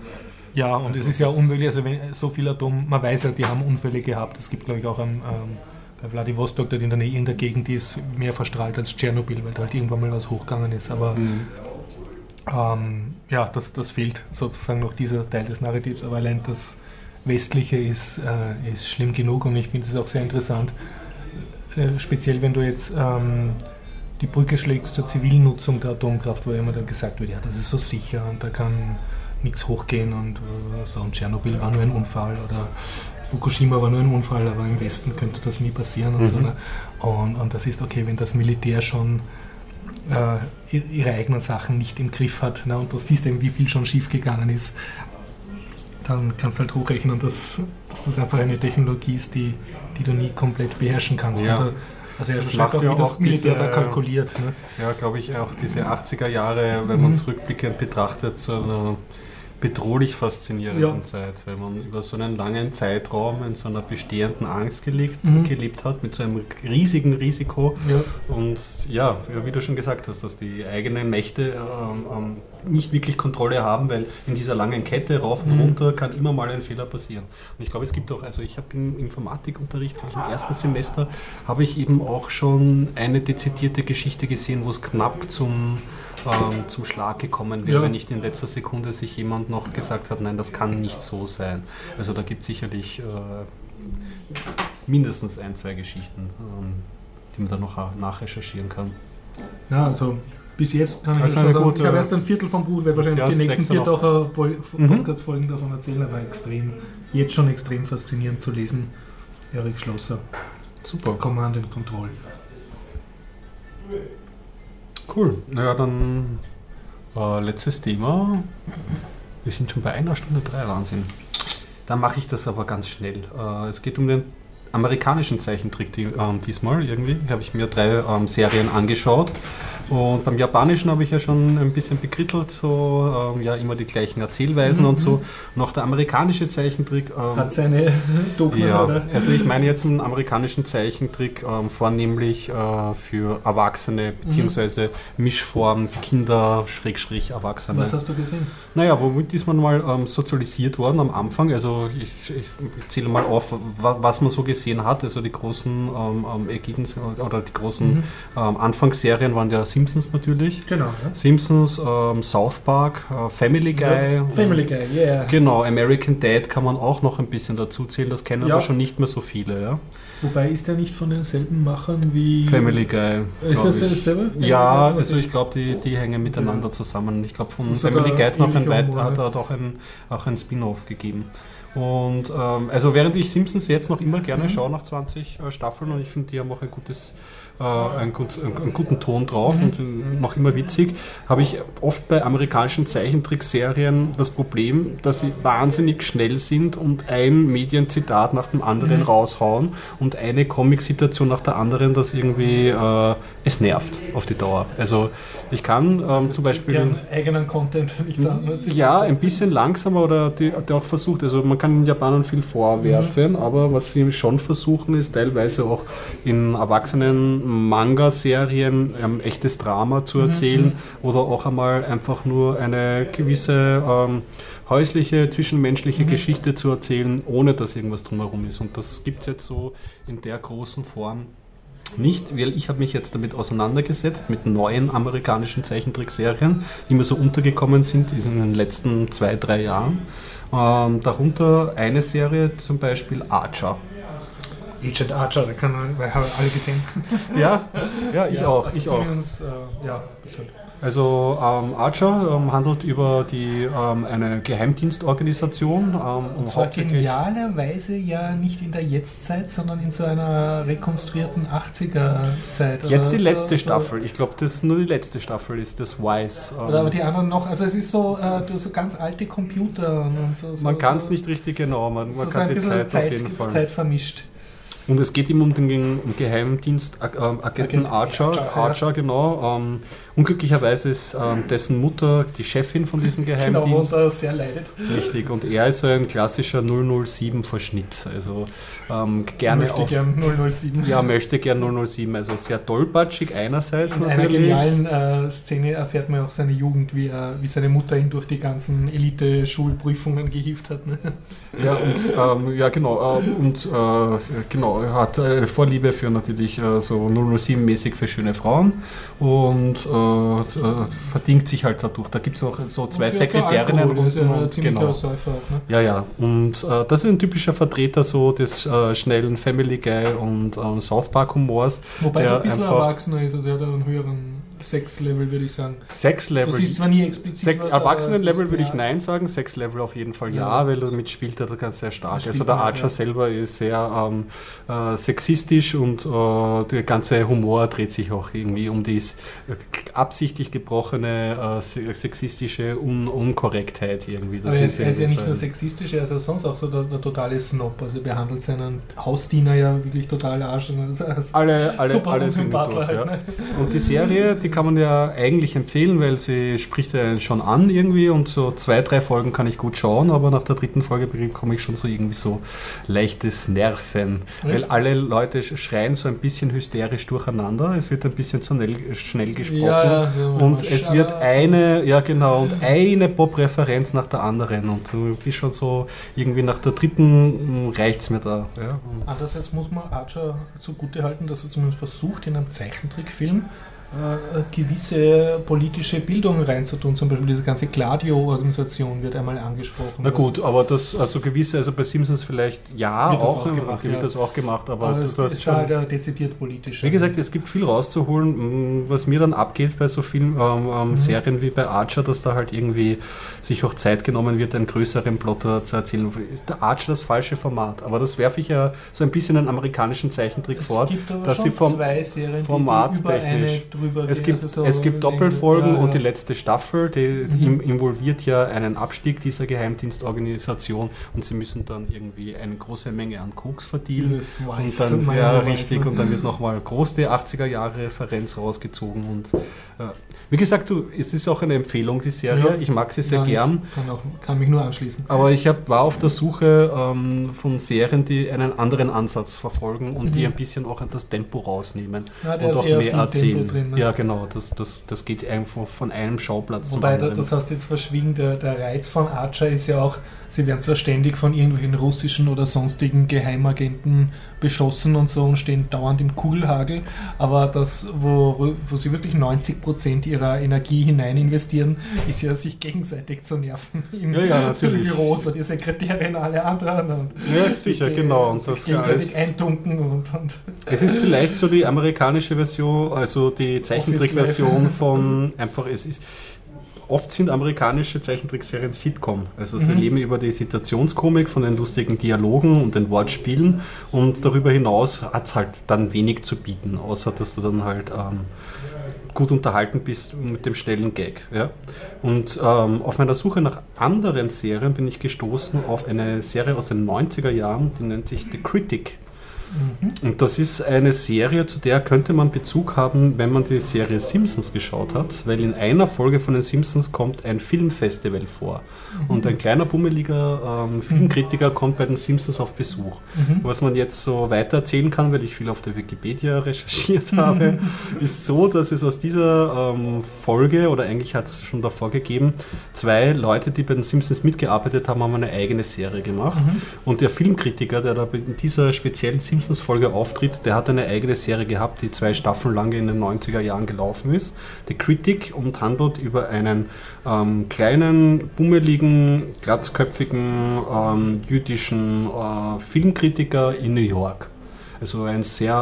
Ja, und also es ist ja unmöglich, also wenn so viel Atom, man weiß ja, die haben Unfälle gehabt. Es gibt, glaube ich, auch am, ähm, bei Vladivostok, dort in der Nähe in der Gegend, die ist mehr verstrahlt als Tschernobyl, weil da halt irgendwann mal was hochgegangen ist. Aber mhm. Ähm, ja, das, das fehlt sozusagen noch dieser Teil des Narrativs, aber allein das Westliche ist, äh, ist schlimm genug und ich finde es auch sehr interessant, äh, speziell wenn du jetzt ähm, die Brücke schlägst zur zivilen Nutzung der Atomkraft, wo immer dann gesagt wird, ja, das ist so sicher und da kann nichts hochgehen und äh, so, und Tschernobyl war nur ein Unfall oder Fukushima war nur ein Unfall, aber im Westen könnte das nie passieren und mhm. so. Ne? Und, und das ist okay, wenn das Militär schon äh, ihre eigenen Sachen nicht im Griff hat ne, und du siehst eben, wie viel schon schiefgegangen ist, dann kannst du halt hochrechnen, dass, dass das einfach eine Technologie ist, die, die du nie komplett beherrschen kannst. Ja. Da, also er schreibt auch, wie das Militär da kalkuliert. Ne? Ja, glaube ich, auch diese 80er Jahre, wenn man es mhm. rückblickend betrachtet, so einer bedrohlich faszinierenden ja. Zeit, weil man über so einen langen Zeitraum in so einer bestehenden Angst gelebt, mhm. gelebt hat, mit so einem riesigen Risiko. Ja. Und ja, wie du schon gesagt hast, dass die eigenen Mächte ähm, ähm, nicht wirklich Kontrolle haben, weil in dieser langen Kette rauf und mhm. runter kann immer mal ein Fehler passieren. Und ich glaube, es gibt auch, also ich habe im Informatikunterricht, ich im ersten Semester, habe ich eben auch schon eine dezidierte Geschichte gesehen, wo es knapp zum ähm, zum Schlag gekommen wäre, ja. wenn nicht in letzter Sekunde sich jemand noch gesagt hat, nein, das kann nicht so sein. Also da gibt es sicherlich äh, mindestens ein, zwei Geschichten, ähm, die man dann noch nachrecherchieren kann. Ja, also bis jetzt kann ich also sagen, gute, ich habe erst ein Viertel vom Buch, werde wahrscheinlich die nächsten vier mhm. Podcast-Folgen davon erzählen, aber extrem, jetzt schon extrem faszinierend zu lesen. Erik Schlosser. Super. Command and Control. Cool. Naja, dann äh, letztes Thema. Wir sind schon bei einer Stunde drei, Wahnsinn. Dann mache ich das aber ganz schnell. Äh, es geht um den amerikanischen Zeichentrick ähm, diesmal irgendwie. Habe ich mir drei ähm, Serien angeschaut. Und beim Japanischen habe ich ja schon ein bisschen bekrittelt, so ähm, ja immer die gleichen Erzählweisen mhm. und so. Noch der amerikanische Zeichentrick. Ähm, Hat seine Dogmen, ja, oder? Also ich meine jetzt einen amerikanischen Zeichentrick ähm, vornehmlich äh, für Erwachsene, beziehungsweise mhm. Mischform Kinder, Schrägstrich, Erwachsene. Was hast du gesehen? Naja, womit ist man mal sozialisiert worden am Anfang? Also ich, ich zähle mal auf, was man so gesehen gesehen hat. Also die großen ähm, ähm, Ergebnisse oder die großen mhm. ähm, Anfangsserien waren ja Simpsons natürlich. Genau. Ja. Simpsons, ähm, South Park, äh, Family Guy. Ja, Family Guy, ja. Yeah. Genau, American Dad kann man auch noch ein bisschen dazu zählen. Das kennen aber schon nicht mehr so viele. Ja. Wobei ist der nicht von denselben Machern wie Family Guy. Ist das dasselbe? Ja, okay. also ich glaube, die, die hängen miteinander okay. zusammen. Ich glaube, von also Family Guy noch ein weit, hat er auch ein, auch ein Spin-off gegeben. Und ähm, also während ich Simpsons jetzt noch immer gerne mhm. schaue nach 20 äh, Staffeln und ich finde, die haben auch ein gutes äh, einen, gut, einen, guten Ton drauf mhm. und noch immer witzig, habe ich oft bei amerikanischen Zeichentrickserien das Problem, dass sie wahnsinnig schnell sind und ein Medienzitat nach dem anderen mhm. raushauen und eine Comic-Situation nach der anderen, das irgendwie äh, es nervt auf die Dauer. Also ich kann ähm, zum Beispiel gern eigenen Content nicht an. Ja, ein bisschen langsamer oder die, die, auch versucht. Also man kann den Japanern viel vorwerfen, mhm. aber was sie schon versuchen, ist teilweise auch in erwachsenen Manga-Serien ähm, echtes Drama zu mhm, erzählen mhm. oder auch einmal einfach nur eine gewisse ähm, häusliche, zwischenmenschliche mhm. Geschichte zu erzählen, ohne dass irgendwas drumherum ist. Und das gibt es jetzt so in der großen Form nicht, weil ich habe mich jetzt damit auseinandergesetzt, mit neuen amerikanischen Zeichentrickserien, die mir so untergekommen sind in den letzten zwei, drei Jahren. Ähm, darunter eine Serie, zum Beispiel Archer. Agent Archer, da kann man, weil haben wir alle gesehen. Ja, ja, ich ja, auch, also ich auch. Äh, ja, bestimmt. Also ähm, Archer ähm, handelt über die, ähm, eine Geheimdienstorganisation. Ähm, und zwar genialerweise ja nicht in der Jetztzeit, sondern in so einer rekonstruierten 80er-Zeit. Jetzt die so, letzte so Staffel. Ich glaube, das nur die letzte Staffel ist das Wise. Oder aber die anderen noch. Also es ist so, äh, so ganz alte Computer. Und so, man kann es nicht richtig genau, man, man kann die Zeit, Zeit auf jeden Fall. Zeit vermischt. Und es geht ihm um den Geheimdienst äh, Agenten Archer, Archer, Archer genau. Ähm, unglücklicherweise ist ähm, dessen Mutter die Chefin von diesem genau, Geheimdienst. Genau, sehr leidet. Richtig, und er ist ein klassischer 007-Verschnitt. Also ähm, gerne möchte gern 007. Ja, möchte gern 007. Also sehr tollpatschig einerseits In natürlich. einer genialen äh, Szene erfährt man auch seine Jugend, wie, er, wie seine Mutter ihn durch die ganzen Elite-Schulprüfungen gehievt hat. Ne? Ja, und, ähm, ja, genau. Äh, und äh, genau, er hat eine Vorliebe für natürlich äh, so 007-mäßig für schöne Frauen und äh, äh, verdingt sich halt dadurch. Da gibt es auch so zwei Sekretärinnen. Das ist ja ein genau. Säufer auch, ne? Ja, ja. Und äh, das ist ein typischer Vertreter so des äh, schnellen Family Guy und ähm, South Park Humors. Wobei er ein bisschen erwachsener ist, also er hat einen höheren Sex-Level, würde ich sagen. Sex-Level? Das ist zwar nie explizit. Erwachsenen-Level würde ich nein sagen, Sex-Level auf jeden Fall ja, ja weil damit spielt er ganz sehr stark. Also der Archer ja. selber ist sehr ähm, äh, sexistisch und äh, der ganze Humor dreht sich auch irgendwie um die absichtlich gebrochene äh, sexistische Un Unkorrektheit irgendwie. Das Aber ist er ist ja nicht nur sexistisch, er ist ja sonst auch so der, der totale Snob. Also er behandelt seinen Hausdiener ja wirklich total Arsch. Alle, alle, super alle sind durch, halt, ne? Und die Serie, die kann man ja eigentlich empfehlen, weil sie spricht ja schon an irgendwie und so zwei, drei Folgen kann ich gut schauen, aber nach der dritten Folge bekomme ich schon so irgendwie so leichtes Nerven, Echt? weil alle Leute schreien so ein bisschen hysterisch durcheinander, es wird ein bisschen zu schnell, schnell gesprochen ja, ja, und es wird eine, ja genau, und eine Pop-Referenz nach der anderen und du bist schon so irgendwie nach der dritten hm, reicht es mir da. Ja, Andererseits muss man Archer zugute halten, dass er zumindest versucht, in einem Zeichentrickfilm gewisse politische Bildung reinzutun. Zum Beispiel diese ganze Gladio-Organisation wird einmal angesprochen. Na gut, aber das, also gewisse, also bei Simpsons vielleicht ja, wird auch, das auch gemacht, wird ja. das auch gemacht, aber, aber das, das ist schon, halt dezidiert politisch. Wie gesagt, es gibt viel rauszuholen, was mir dann abgeht bei so vielen ähm, ähm, mhm. Serien wie bei Archer, dass da halt irgendwie sich auch Zeit genommen wird, einen größeren Plot zu erzählen. Ist der Archer das falsche Format? Aber das werfe ich ja so ein bisschen einen amerikanischen Zeichentrick es vor, dass sie vom Serien, formattechnisch drüber es gibt, so es gibt Doppelfolgen ja, und die letzte Staffel, die, die mhm. involviert ja einen Abstieg dieser Geheimdienstorganisation und sie müssen dann irgendwie eine große Menge an Koks verdienen. Und dann, ja, richtig, und dann wird nochmal groß die 80er Jahre Referenz rausgezogen und äh, wie gesagt, du, es ist auch eine Empfehlung, die Serie. Ja. Ich mag sie sehr gern. Kann, auch, kann, mich nur anschließen. Aber ich hab, war auf der Suche ähm, von Serien, die einen anderen Ansatz verfolgen und mhm. die ein bisschen auch das Tempo rausnehmen ja, und auch mehr erzählen. Ne? Ja, genau. Das, das, das geht einfach von einem Schauplatz Wobei, zum anderen. das hast du jetzt verschwiegen, der, der Reiz von Archer ist ja auch, sie werden zwar ständig von irgendwelchen russischen oder sonstigen Geheimagenten beschossen und so und stehen dauernd im Kugelhagel, aber das, wo, wo, sie wirklich 90% ihrer Energie hinein investieren, ist ja sich gegenseitig zu nerven im, ja, ja, natürlich. im Büro, so die Sekretärin, alle anderen und ja, sicher, die, genau. Und das gegenseitig eintunken und, und es ist vielleicht so die amerikanische Version, also die Zeichentrickversion von einfach, es ist oft sind amerikanische Zeichentrickserien Sitcom. Also sie mhm. leben über die Situationskomik von den lustigen Dialogen und den Wortspielen und darüber hinaus hat es halt dann wenig zu bieten, außer dass du dann halt ähm, gut unterhalten bist mit dem schnellen Gag. Ja? Und ähm, auf meiner Suche nach anderen Serien bin ich gestoßen auf eine Serie aus den 90er Jahren, die nennt sich The Critic. Mhm. Und das ist eine Serie, zu der könnte man Bezug haben, wenn man die Serie Simpsons geschaut hat, weil in einer Folge von den Simpsons kommt ein Filmfestival vor. Mhm. Und ein kleiner bummeliger ähm, Filmkritiker mhm. kommt bei den Simpsons auf Besuch. Mhm. Was man jetzt so weiter erzählen kann, weil ich viel auf der Wikipedia recherchiert habe, ist so, dass es aus dieser ähm, Folge, oder eigentlich hat es schon davor gegeben, zwei Leute, die bei den Simpsons mitgearbeitet haben, haben eine eigene Serie gemacht. Mhm. Und der Filmkritiker, der da in dieser speziellen Simpsons Simpsons-Folge auftritt, der hat eine eigene Serie gehabt, die zwei Staffeln lang in den 90er Jahren gelaufen ist. The Critic und handelt über einen ähm, kleinen, bummeligen, glatzköpfigen ähm, jüdischen äh, Filmkritiker in New York. Also ein sehr,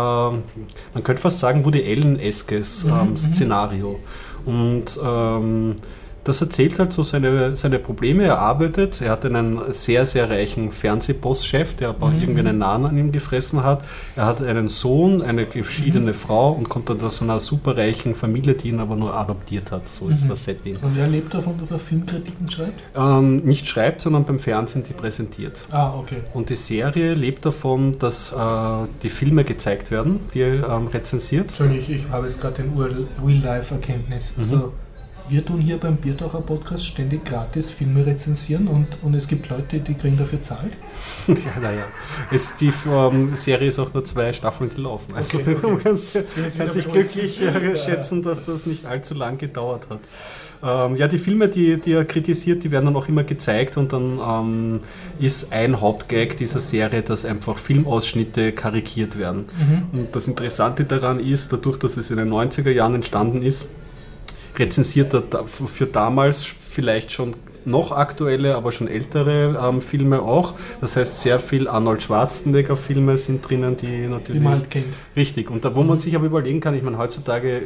man könnte fast sagen, Woody Allen-eskes mhm, ähm, mhm. Szenario. Und ähm, das erzählt halt so seine, seine Probleme. Er arbeitet, er hat einen sehr, sehr reichen Fernsehbosschef, der aber mhm. irgendwie einen Nahen an ihm gefressen hat. Er hat einen Sohn, eine geschiedene mhm. Frau und kommt dann aus einer superreichen Familie, die ihn aber nur adoptiert hat. So ist mhm. das Setting. Und er lebt davon, dass er Filmkritiken schreibt? Ähm, nicht schreibt, sondern beim Fernsehen die präsentiert. Ah, okay. Und die Serie lebt davon, dass äh, die Filme gezeigt werden, die er ähm, rezensiert. Entschuldigung, ich, ich habe jetzt gerade den Real-Life-Erkenntnis. Also mhm wir tun hier beim Biertaucher Podcast ständig gratis Filme rezensieren und, und es gibt Leute, die kriegen dafür zahlt. ja, naja. die ähm, Serie ist auch nur zwei Staffeln gelaufen. Also okay, okay. man kannst, dich glücklich äh, schätzen, dass das nicht allzu lang gedauert hat. Ähm, ja, die Filme, die, die er kritisiert, die werden dann auch immer gezeigt und dann ähm, ist ein Hauptgag dieser Serie, dass einfach Filmausschnitte karikiert werden. Mhm. Und das Interessante daran ist, dadurch, dass es in den 90er Jahren entstanden ist, rezensiert er für damals vielleicht schon noch aktuelle, aber schon ältere ähm, Filme auch. Das heißt, sehr viel Arnold Schwarzenegger-Filme sind drinnen, die natürlich. Wie man halt kennt. Richtig. Und da, wo man sich aber überlegen kann, ich meine, heutzutage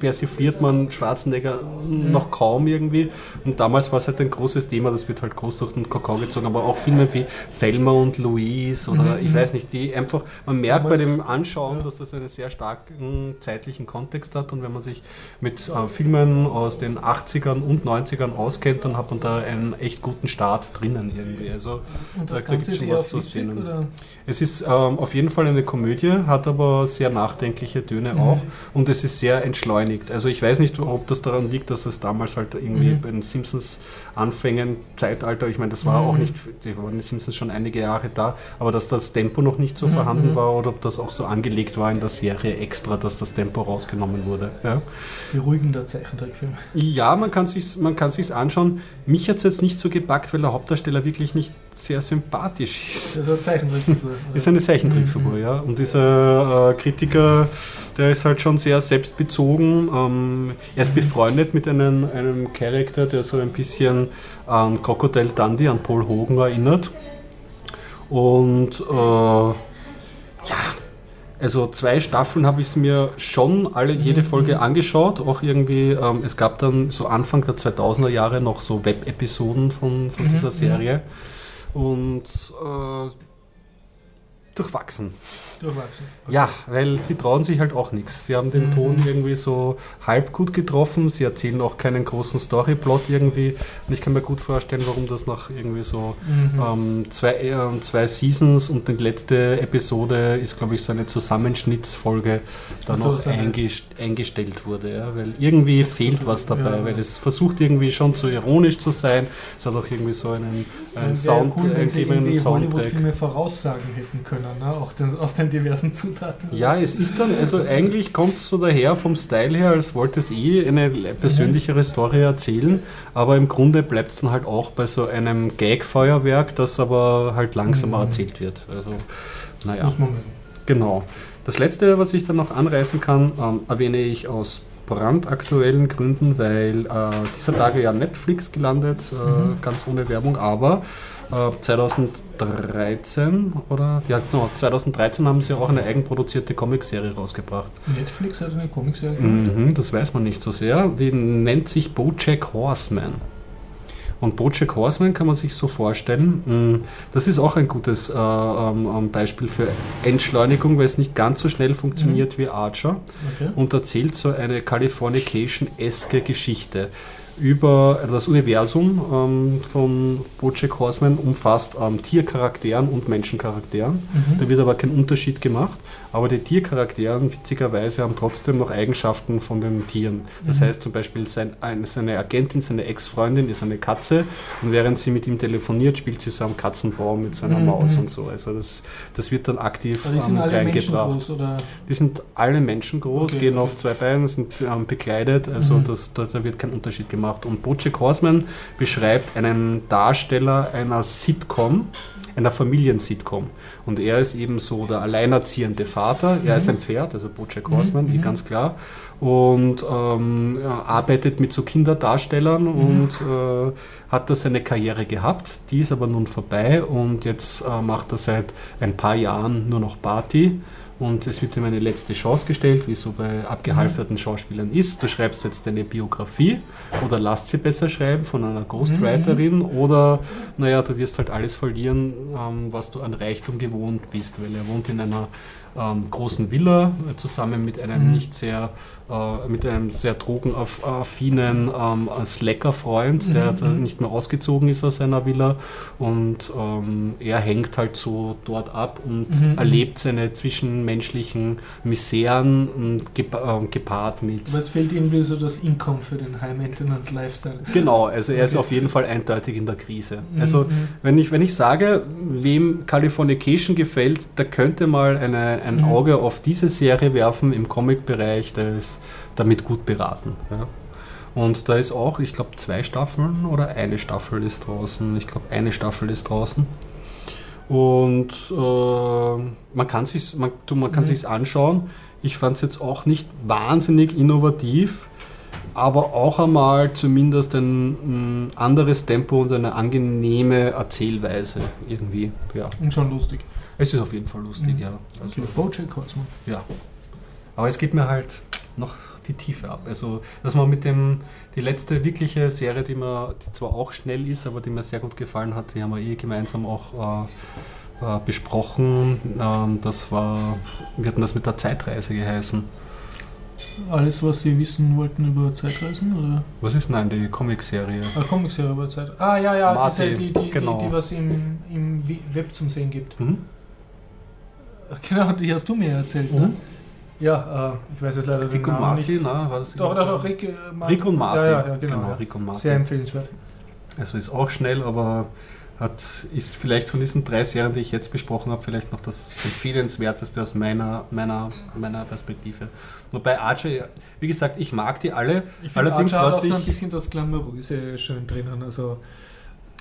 persifliert man Schwarzenegger mhm. noch kaum irgendwie. Und damals war es halt ein großes Thema, das wird halt groß durch den Kakao gezogen, aber auch Filme wie Thelma und Louise oder mhm. ich weiß nicht, die einfach, man merkt damals, bei dem Anschauen, ja. dass das einen sehr starken zeitlichen Kontext hat. Und wenn man sich mit äh, Filmen aus den 80ern und 90ern auskennt, dann hat man da einen echt guten Start drinnen irgendwie. Also Und das da kriegt schon was zu sehen. Es ist ähm, auf jeden Fall eine Komödie, hat aber sehr nachdenkliche Töne mhm. auch und es ist sehr entschleunigt. Also ich weiß nicht, ob das daran liegt, dass es damals halt irgendwie mhm. bei den Simpsons Anfängen, Zeitalter, ich meine, das war mhm. auch nicht, die waren die Simpsons schon einige Jahre da, aber dass das Tempo noch nicht so mhm. vorhanden war oder ob das auch so angelegt war in der Serie extra, dass das Tempo rausgenommen wurde. Ja. Beruhigender Zeichentrickfilm. Ja, man kann sich man kann sich's anschauen. Mich hat es jetzt nicht so gepackt, weil der Hauptdarsteller wirklich nicht sehr sympathisch ist. Das ist eine Zeichentrickfigur. ist eine Zeichentrickfigur, mhm. ja. Und dieser äh, Kritiker, der ist halt schon sehr selbstbezogen. Ähm, er ist mhm. befreundet mit einem, einem Charakter, der so ein bisschen an Crocodile Dundee, an Paul Hogan erinnert. Und äh, ja, also zwei Staffeln habe ich es mir schon alle jede mhm. Folge angeschaut. Auch irgendwie, ähm, es gab dann so Anfang der 2000er Jahre noch so Web-Episoden von, von mhm. dieser Serie. Und äh, durchwachsen. Durchwachsen. Okay. Ja, weil sie trauen sich halt auch nichts. Sie haben den mhm. Ton irgendwie so halb gut getroffen. Sie erzählen auch keinen großen Storyplot irgendwie. Und ich kann mir gut vorstellen, warum das nach irgendwie so mhm. ähm, zwei, äh, zwei Seasons und die letzte Episode ist, glaube ich, so eine Zusammenschnittsfolge dann also noch eingest eingestellt wurde. Ja? Weil irgendwie fehlt was dabei, ja. weil es versucht irgendwie schon zu ironisch zu sein. Es hat auch irgendwie so einen, einen Sound, cool, wenn sie irgendwie Hollywood-Filme voraussagen hätten können können, ne? auch den, aus den diversen Zutaten. Ja, es ist dann, also eigentlich kommt es so daher vom Style her, als wollte es eh eine persönlichere Story erzählen, aber im Grunde bleibt es dann halt auch bei so einem Gag-Feuerwerk, das aber halt langsamer Mhm. erzählt wird. Also, naja. Muss man. Genau. Das letzte, was ich dann noch anreißen kann, ähm, erwähne ich aus brandaktuellen Gründen, weil äh, dieser Tage ja Netflix gelandet, äh, Mhm. ganz ohne Werbung, aber äh, 2013 oder ja, genau, 2013 haben sie auch eine eigenproduzierte Comicserie rausgebracht. Netflix hat eine Comicserie gemacht. Mhm, das weiß man nicht so sehr. Die nennt sich Bojack Horseman. Und Bojack Horseman kann man sich so vorstellen, mh, das ist auch ein gutes äh, ähm, ähm, Beispiel für Entschleunigung, weil es nicht ganz so schnell funktioniert wie Archer Okay. und erzählt so eine Californication-eske Geschichte über das Universum ähm, von Bojack Horseman umfasst ähm, Tiercharakteren und Menschencharakteren. Mhm. Da wird aber kein Unterschied gemacht. Aber die Tiercharakteren, witzigerweise, haben trotzdem noch Eigenschaften von den Tieren. Das Mhm. heißt zum Beispiel, sein, ein, seine Agentin, seine Ex-Freundin ist eine Katze und während sie mit ihm telefoniert, spielt sie so am Katzenbaum mit seiner Mhm, Maus und so. Also das, das wird dann aktiv Aber die sind ähm, alle Menschen reingebracht. groß, oder? Die sind alle menschengroß, Okay, gehen okay. auf zwei Beinen, sind ähm, bekleidet, also Mhm. das, da, da wird kein Unterschied gemacht. Und Bojack Horseman beschreibt einen Darsteller einer Sitcom, einer Familiensitcom. Und er ist eben so der alleinerziehende Vater. Er Mhm. ist ein Pferd, also Bojack Mhm, Horseman, mhm. ganz klar. Und ähm, arbeitet mit so Kinderdarstellern Mhm. und äh, hat da seine Karriere gehabt. Die ist aber nun vorbei und jetzt äh, macht er seit ein paar Jahren nur noch Party. Und es wird ihm eine letzte Chance gestellt, wie so bei abgehalfterten Schauspielern ist. Du schreibst jetzt deine Biografie oder lasst sie besser schreiben von einer Ghostwriterin oder, naja, du wirst halt alles verlieren, ähm, was du an Reichtum gewohnt bist, weil er wohnt in einer ähm, großen Villa äh, zusammen mit einem Mhm. nicht sehr, äh, mit einem sehr drogenaffinen ähm, Slacker-Freund, der Mhm, da mhm. nicht mehr ausgezogen ist aus seiner Villa und ähm, er hängt halt so dort ab und Mhm, erlebt seine zwischenmenschlichen Miseren und gepa äh, gepaart mit Aber es fehlt irgendwie so das Income für den High-Maintenance-Lifestyle. Genau, also er ist Okay. auf jeden Fall eindeutig in der Krise. Mhm, Also mhm. wenn ich, wenn ich sage, wem Californication gefällt, der könnte mal eine, ein Mhm. Auge auf diese Serie werfen im Comic-Bereich, der ist damit gut beraten. Ja. Und da ist auch, ich glaube, zwei Staffeln oder eine Staffel ist draußen. Ich glaube, eine Staffel ist draußen. Und äh, man kann sich man, du, man kann Mhm. sich's anschauen. Ich fand es jetzt auch nicht wahnsinnig innovativ, aber auch einmal zumindest ein, ein anderes Tempo und eine angenehme Erzählweise irgendwie. Ja, Und schon lustig. Es ist auf jeden Fall lustig, Mhm. ja. Also, Okay, Bojack Horseman. ja. Aber es geht mir halt noch die Tiefe ab. Also, dass man mit dem, die letzte wirkliche Serie, die mir, die zwar auch schnell ist, aber die mir sehr gut gefallen hat, die haben wir eh gemeinsam auch äh, äh, besprochen. Ähm, das war, wir hatten das mit der Zeitreise geheißen. Alles, was Sie wissen wollten über Zeitreisen? Oder? Was ist denn die Comicserie? Ah, Comicserie über Zeit. Ah, ja, ja, Marty, diese, die, die, genau. die, die was im, im Web zum Sehen gibt. Hm? Genau, die hast du mir erzählt, ne? Mhm. Ja, äh, ich weiß jetzt leider den Rick und Namen Marty, nicht. na, war das Doch, immer doch, doch, Rick, äh, Mar- Rick und Marty. Ja, ja, ja genau. ja. Rick und Marty. Sehr empfehlenswert. Also ist auch schnell, aber hat, ist vielleicht von diesen drei Serien, die ich jetzt besprochen habe, vielleicht noch das empfehlenswerteste aus meiner, meiner, meiner Perspektive. Wobei Archer, wie gesagt, ich mag die alle. Ich finde, Allerdings, Archer hat auch so ein bisschen das Glamouröse schön drinnen. Also,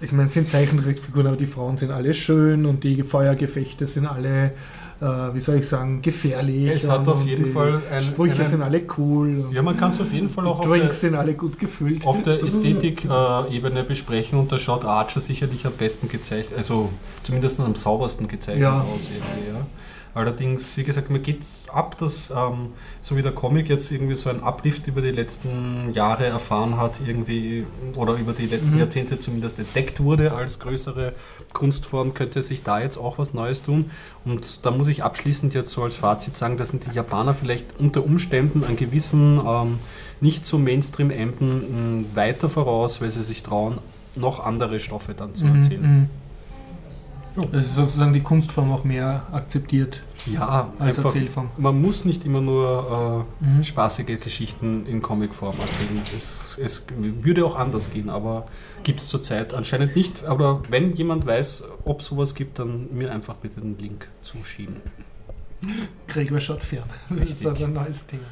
ich meine, es sind Zeichentrickfiguren, aber die Frauen sind alle schön und die Feuergefechte sind alle, äh, wie soll ich sagen, gefährlich. Es hat auf jeden die Fall ein- Sprüche einen- sind alle cool. Ja, man kann es auf jeden Fall auch die auf der, Drinks sind alle gut gefüllt. auf der Ästhetik-Ebene besprechen und da schaut Archer sicherlich am besten gezeichnet, also zumindest am saubersten gezeichnet Ja. aus irgendwie, ja. Allerdings, wie gesagt, mir geht es ab, dass ähm, so wie der Comic jetzt irgendwie so ein Uplift über die letzten Jahre erfahren hat, irgendwie, oder über die letzten Mhm. Jahrzehnte zumindest entdeckt wurde als größere Kunstform, könnte sich da jetzt auch was Neues tun. Und da muss ich abschließend jetzt so als Fazit sagen, dass sind die Japaner vielleicht unter Umständen an gewissen ähm, nicht so Mainstream-Emden weiter voraus, weil sie sich trauen, noch andere Stoffe dann zu erzählen. mhm. Das ist sozusagen die Kunstform auch mehr akzeptiert Ja, als einfach, Erzählform. man muss nicht immer nur äh, Mhm. spaßige Geschichten in Comicform erzählen. Es, es würde auch anders gehen, aber gibt es zurzeit anscheinend nicht. Aber wenn jemand weiß, ob sowas gibt, dann mir einfach bitte den Link zuschieben. Gregor schaut fern. Das ist also ein neues Thema.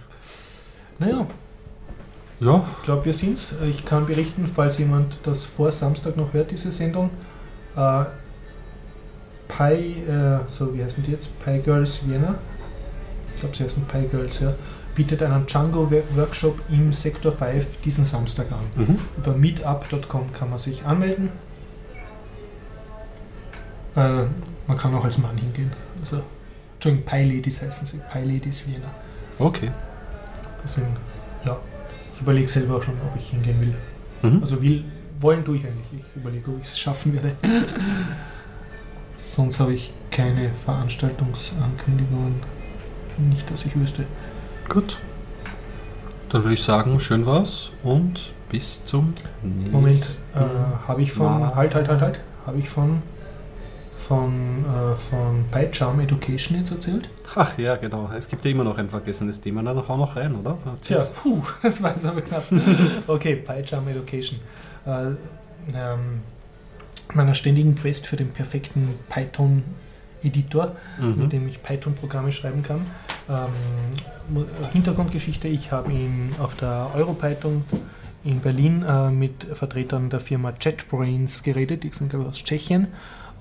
Naja, Ja, ich glaube, wir sind's. Ich kann berichten, falls jemand das vor Samstag noch hört, diese Sendung. Äh, Pi, äh, so wie heißen die jetzt? Pi Girls Vienna. Ich glaube, sie heißen Pi Girls, ja. Bietet einen Django-Workshop im Sektor 5 diesen Samstag an. mhm. Über meetup.com kann man sich anmelden. Äh, man kann auch als Mann hingehen. Also, Entschuldigung, Pi Ladies heißen sie. Pi Ladies Vienna. okay. Das sind, ja, ich überlege selber auch schon, ob ich hingehen will. Mhm. Also will, wollen tue ich eigentlich. Ich überlege, ob ich es schaffen werde. Sonst habe ich keine Veranstaltungsankündigungen. Nicht, dass ich wüsste. Gut. Dann würde ich sagen, schön war's und bis zum nächsten Moment, äh, habe ich von, Mal. halt, halt, halt, halt, habe ich von, von, äh, von PyCharm Education jetzt erzählt? Ach ja, genau. Es gibt ja immer noch ein vergessenes Thema. Na, dann hau noch rein, oder? Tja, puh, das war es aber knapp. Okay, PyCharm Education. Äh, ähm, meiner ständigen Quest für den perfekten Python-Editor, Mhm. mit dem ich Python-Programme schreiben kann. Ähm, Mu- Hintergrundgeschichte, ich habe ihn auf der EuroPython in Berlin äh, mit Vertretern der Firma JetBrains geredet, die sind glaube ich aus Tschechien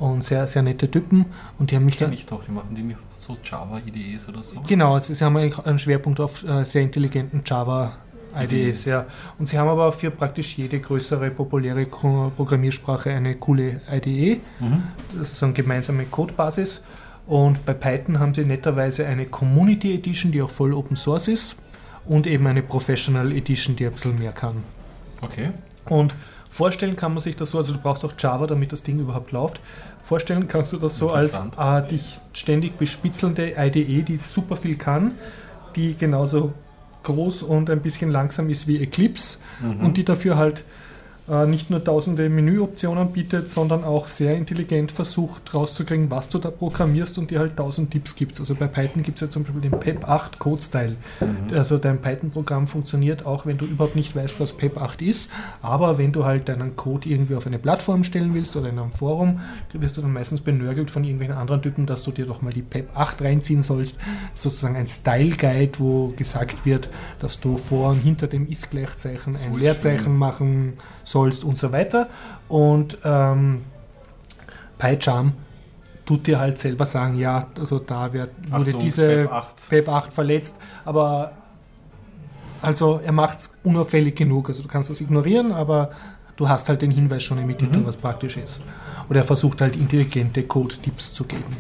und sehr, sehr nette Typen und die haben mich Kenn dann ich doch, die machen die so Java-IDEs oder so. Genau, also sie haben einen einen Schwerpunkt auf äh, sehr intelligenten Java IDEs, ja. Und sie haben aber für praktisch jede größere populäre Programmiersprache eine coole IDE. Mhm. Das ist so eine gemeinsame Codebasis. Und bei Python haben sie netterweise eine Community Edition, die auch voll Open Source ist. Und eben eine Professional Edition, die ein bisschen mehr kann. Okay. Und vorstellen kann man sich das so, also du brauchst auch Java, damit das Ding überhaupt läuft. Vorstellen kannst du das so als äh, dich ständig bespitzelnde IDE, die super viel kann, die genauso groß und ein bisschen langsam ist wie Eclipse Mhm. und die dafür halt nicht nur tausende Menüoptionen bietet, sondern auch sehr intelligent versucht rauszukriegen, was du da programmierst und dir halt tausend Tipps gibt. Also bei Python gibt es ja zum Beispiel den PEP 8 Code Style. Mhm. Also dein Python-Programm funktioniert auch, wenn du überhaupt nicht weißt, was PEP 8 ist. Aber wenn du halt deinen Code irgendwie auf eine Plattform stellen willst oder in einem Forum, wirst du dann meistens benörgelt von irgendwelchen anderen Typen, dass du dir doch mal die PEP 8 reinziehen sollst. Sozusagen ein Style-Guide, wo gesagt wird, dass du vor und hinter dem Ist-Gleichzeichen So ein Leerzeichen schön. machen sollst und so weiter. Und ähm, PyCharm tut dir halt selber sagen, ja, also da wird, wurde Achtung, diese Web 8. Web 8 verletzt, aber also er macht es unauffällig genug. Also du kannst das ignorieren, aber du hast halt den Hinweis schon im Titel, Mhm. was praktisch ist. Oder er versucht halt intelligente Code-Tipps zu geben.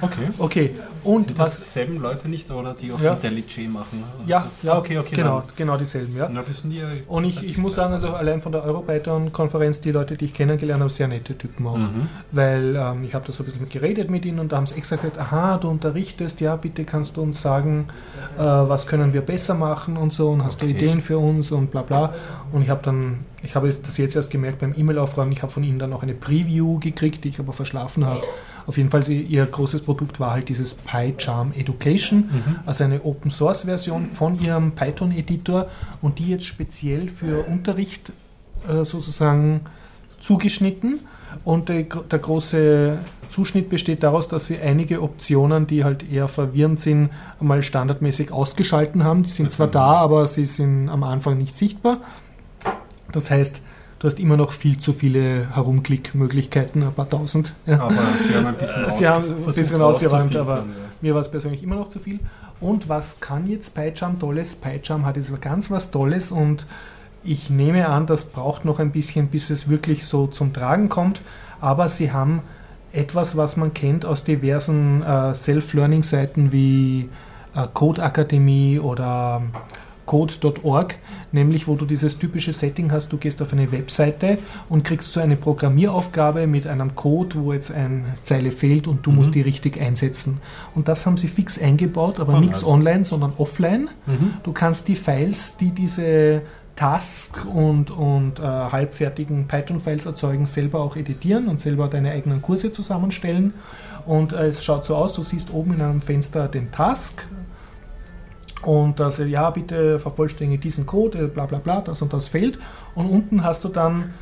Okay. Okay, und Sind was. das selben Leute nicht, oder die auch Ja. IntelliJ machen? Ja, Das ja, okay, okay. genau, dann- genau dieselben, ja. Na, sind die ja Und ich, ich muss sagen, also allein von der Europython-Konferenz, die Leute, die ich kennengelernt habe, sehr nette Typen auch. Mhm. Weil ähm, ich habe da so ein bisschen mit geredet mit ihnen und da haben sie extra gesagt, aha, du unterrichtest, ja, bitte kannst du uns sagen, äh, was können wir besser machen und so und hast du Okay. Ideen für uns und bla bla. Und ich habe dann, ich habe das jetzt erst gemerkt beim E-Mail-Aufräumen, ich habe von ihnen dann auch eine Preview gekriegt, die ich aber verschlafen habe. Auf jeden Fall, ihr großes Produkt war halt dieses PyCharm Education, Mhm. also eine Open Source Version von ihrem Python Editor und die jetzt speziell für Unterricht äh, sozusagen zugeschnitten. Und der, der große Zuschnitt besteht daraus, dass sie einige Optionen, die halt eher verwirrend sind, mal standardmäßig ausgeschalten haben. Die sind Das zwar sind- da, aber sie sind am Anfang nicht sichtbar. Das heißt, du hast immer noch viel zu viele Herumklickmöglichkeiten, ein paar tausend. Ja. Aber sie haben ein bisschen, Sie haben ein bisschen ausgeräumt, aber- ja. Mir war es persönlich immer noch zu viel. Und was kann jetzt PyCharm Tolles? PyCharm hat jetzt ganz was Tolles und ich nehme an, das braucht noch ein bisschen, bis es wirklich so zum Tragen kommt. Aber sie haben etwas, was man kennt aus diversen äh, Self-Learning-Seiten wie äh, Code Akademie oder code.org, nämlich wo du dieses typische Setting hast, du gehst auf eine Webseite und kriegst so eine Programmieraufgabe mit einem Code, wo jetzt eine Zeile fehlt und du Mhm. musst die richtig einsetzen. Und das haben sie fix eingebaut, aber Ah, nichts nice. online, sondern offline. Mhm. Du kannst die Files, die diese Task und, und äh, halbfertigen Python-Files erzeugen, selber auch editieren und selber deine eigenen Kurse zusammenstellen. Und äh, es schaut so aus, du siehst oben in einem Fenster den Task und sagt, ja, bitte vervollständige diesen Code, bla bla bla, das und das fehlt. Und unten hast du dann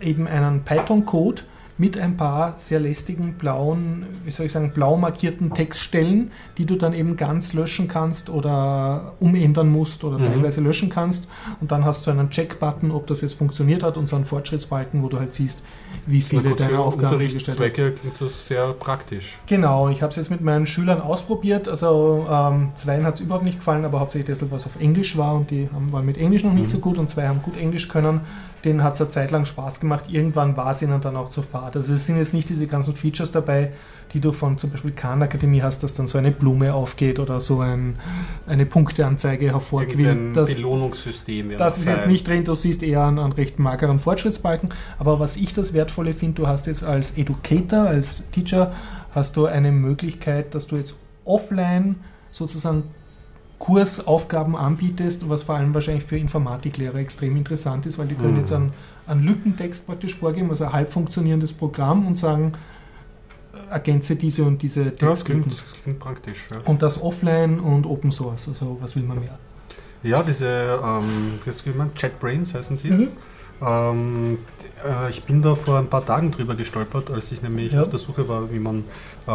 eben einen Python-Code, mit ein paar sehr lästigen blauen, wie soll ich sagen, blau markierten Textstellen, die du dann eben ganz löschen kannst oder umändern musst oder mhm. teilweise löschen kannst. Und dann hast du einen Check-Button, ob das jetzt funktioniert hat und so einen Fortschrittsbalken, wo du halt siehst, wie viele deiner Aufgaben Unterrichtszwecke klingt das sehr praktisch. Genau, ich habe es jetzt mit meinen Schülern ausprobiert. Also ähm, zweien hat es überhaupt nicht gefallen, aber hauptsächlich deshalb, was auf Englisch war und die haben, waren mit Englisch noch nicht mhm. so gut und zwei haben gut Englisch können denen hat es eine Zeit lang Spaß gemacht. Irgendwann war es ihnen dann auch zu fad. Also es sind jetzt nicht diese ganzen Features dabei, die du von zum Beispiel Khan Akademie hast, dass dann so eine Blume aufgeht oder so ein, eine Punkteanzeige hervorquillt. Das Belohnungssystem. Ja das ist jetzt nicht drin, du siehst eher einen, einen recht mageren Fortschrittsbalken. Aber was ich das Wertvolle finde, du hast jetzt als Educator, als Teacher, hast du eine Möglichkeit, dass du jetzt offline sozusagen Kursaufgaben anbietest, was vor allem wahrscheinlich für Informatiklehrer extrem interessant ist, weil die können mhm. jetzt einen, einen Lückentext praktisch vorgeben, also ein halb funktionierendes Programm und sagen, ergänze diese und diese. Ja, das klingt, das klingt praktisch. Ja. Und das offline und Open Source, also was will man mehr? Ja, diese, ähm, wie man, JetBrains heißen die. Mhm. Ähm, äh, ich bin da vor ein paar Tagen drüber gestolpert, als ich nämlich ja. auf der Suche war, wie man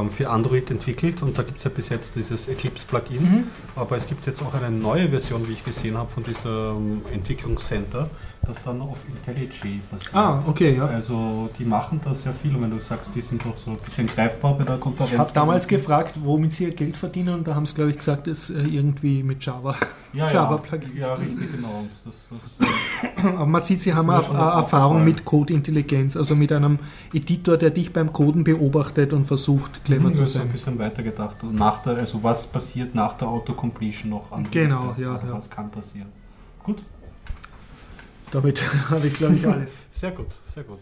für Android entwickelt. Und da gibt es ja bis jetzt dieses Eclipse-Plugin. Mhm. Aber es gibt jetzt auch eine neue Version, wie ich gesehen habe, von diesem Entwicklungscenter, das dann auf IntelliJ basiert. Ah, okay, ja. Also die machen da sehr viel. Und wenn du sagst, die sind doch so ein bisschen greifbar bei der Konferenz. Ich habe damals gefragt, womit sie ihr Geld verdienen und da haben sie, glaube ich, gesagt, es ist äh, irgendwie mit Java. Ja, Java-Plugins. Ja, ja, richtig, genau. Das, das, Aber man sieht, sie haben Erfahrung mit Code-Intelligenz, also mit einem Editor, der dich beim Coden beobachtet und versucht, clever mhm, zu sein. ein bisschen weitergedacht. Nach der, also was passiert nach der Autocompletion noch an Genau, ja, ja. Was kann passieren. Gut. Damit habe ich, glaube ich, alles. sehr gut, sehr gut.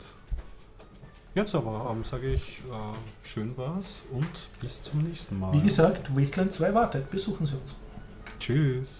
Jetzt aber ähm, sage ich, äh, schön war's und bis zum nächsten Mal. Wie gesagt, Wasteland 2 wartet. Besuchen Sie uns. Tschüss.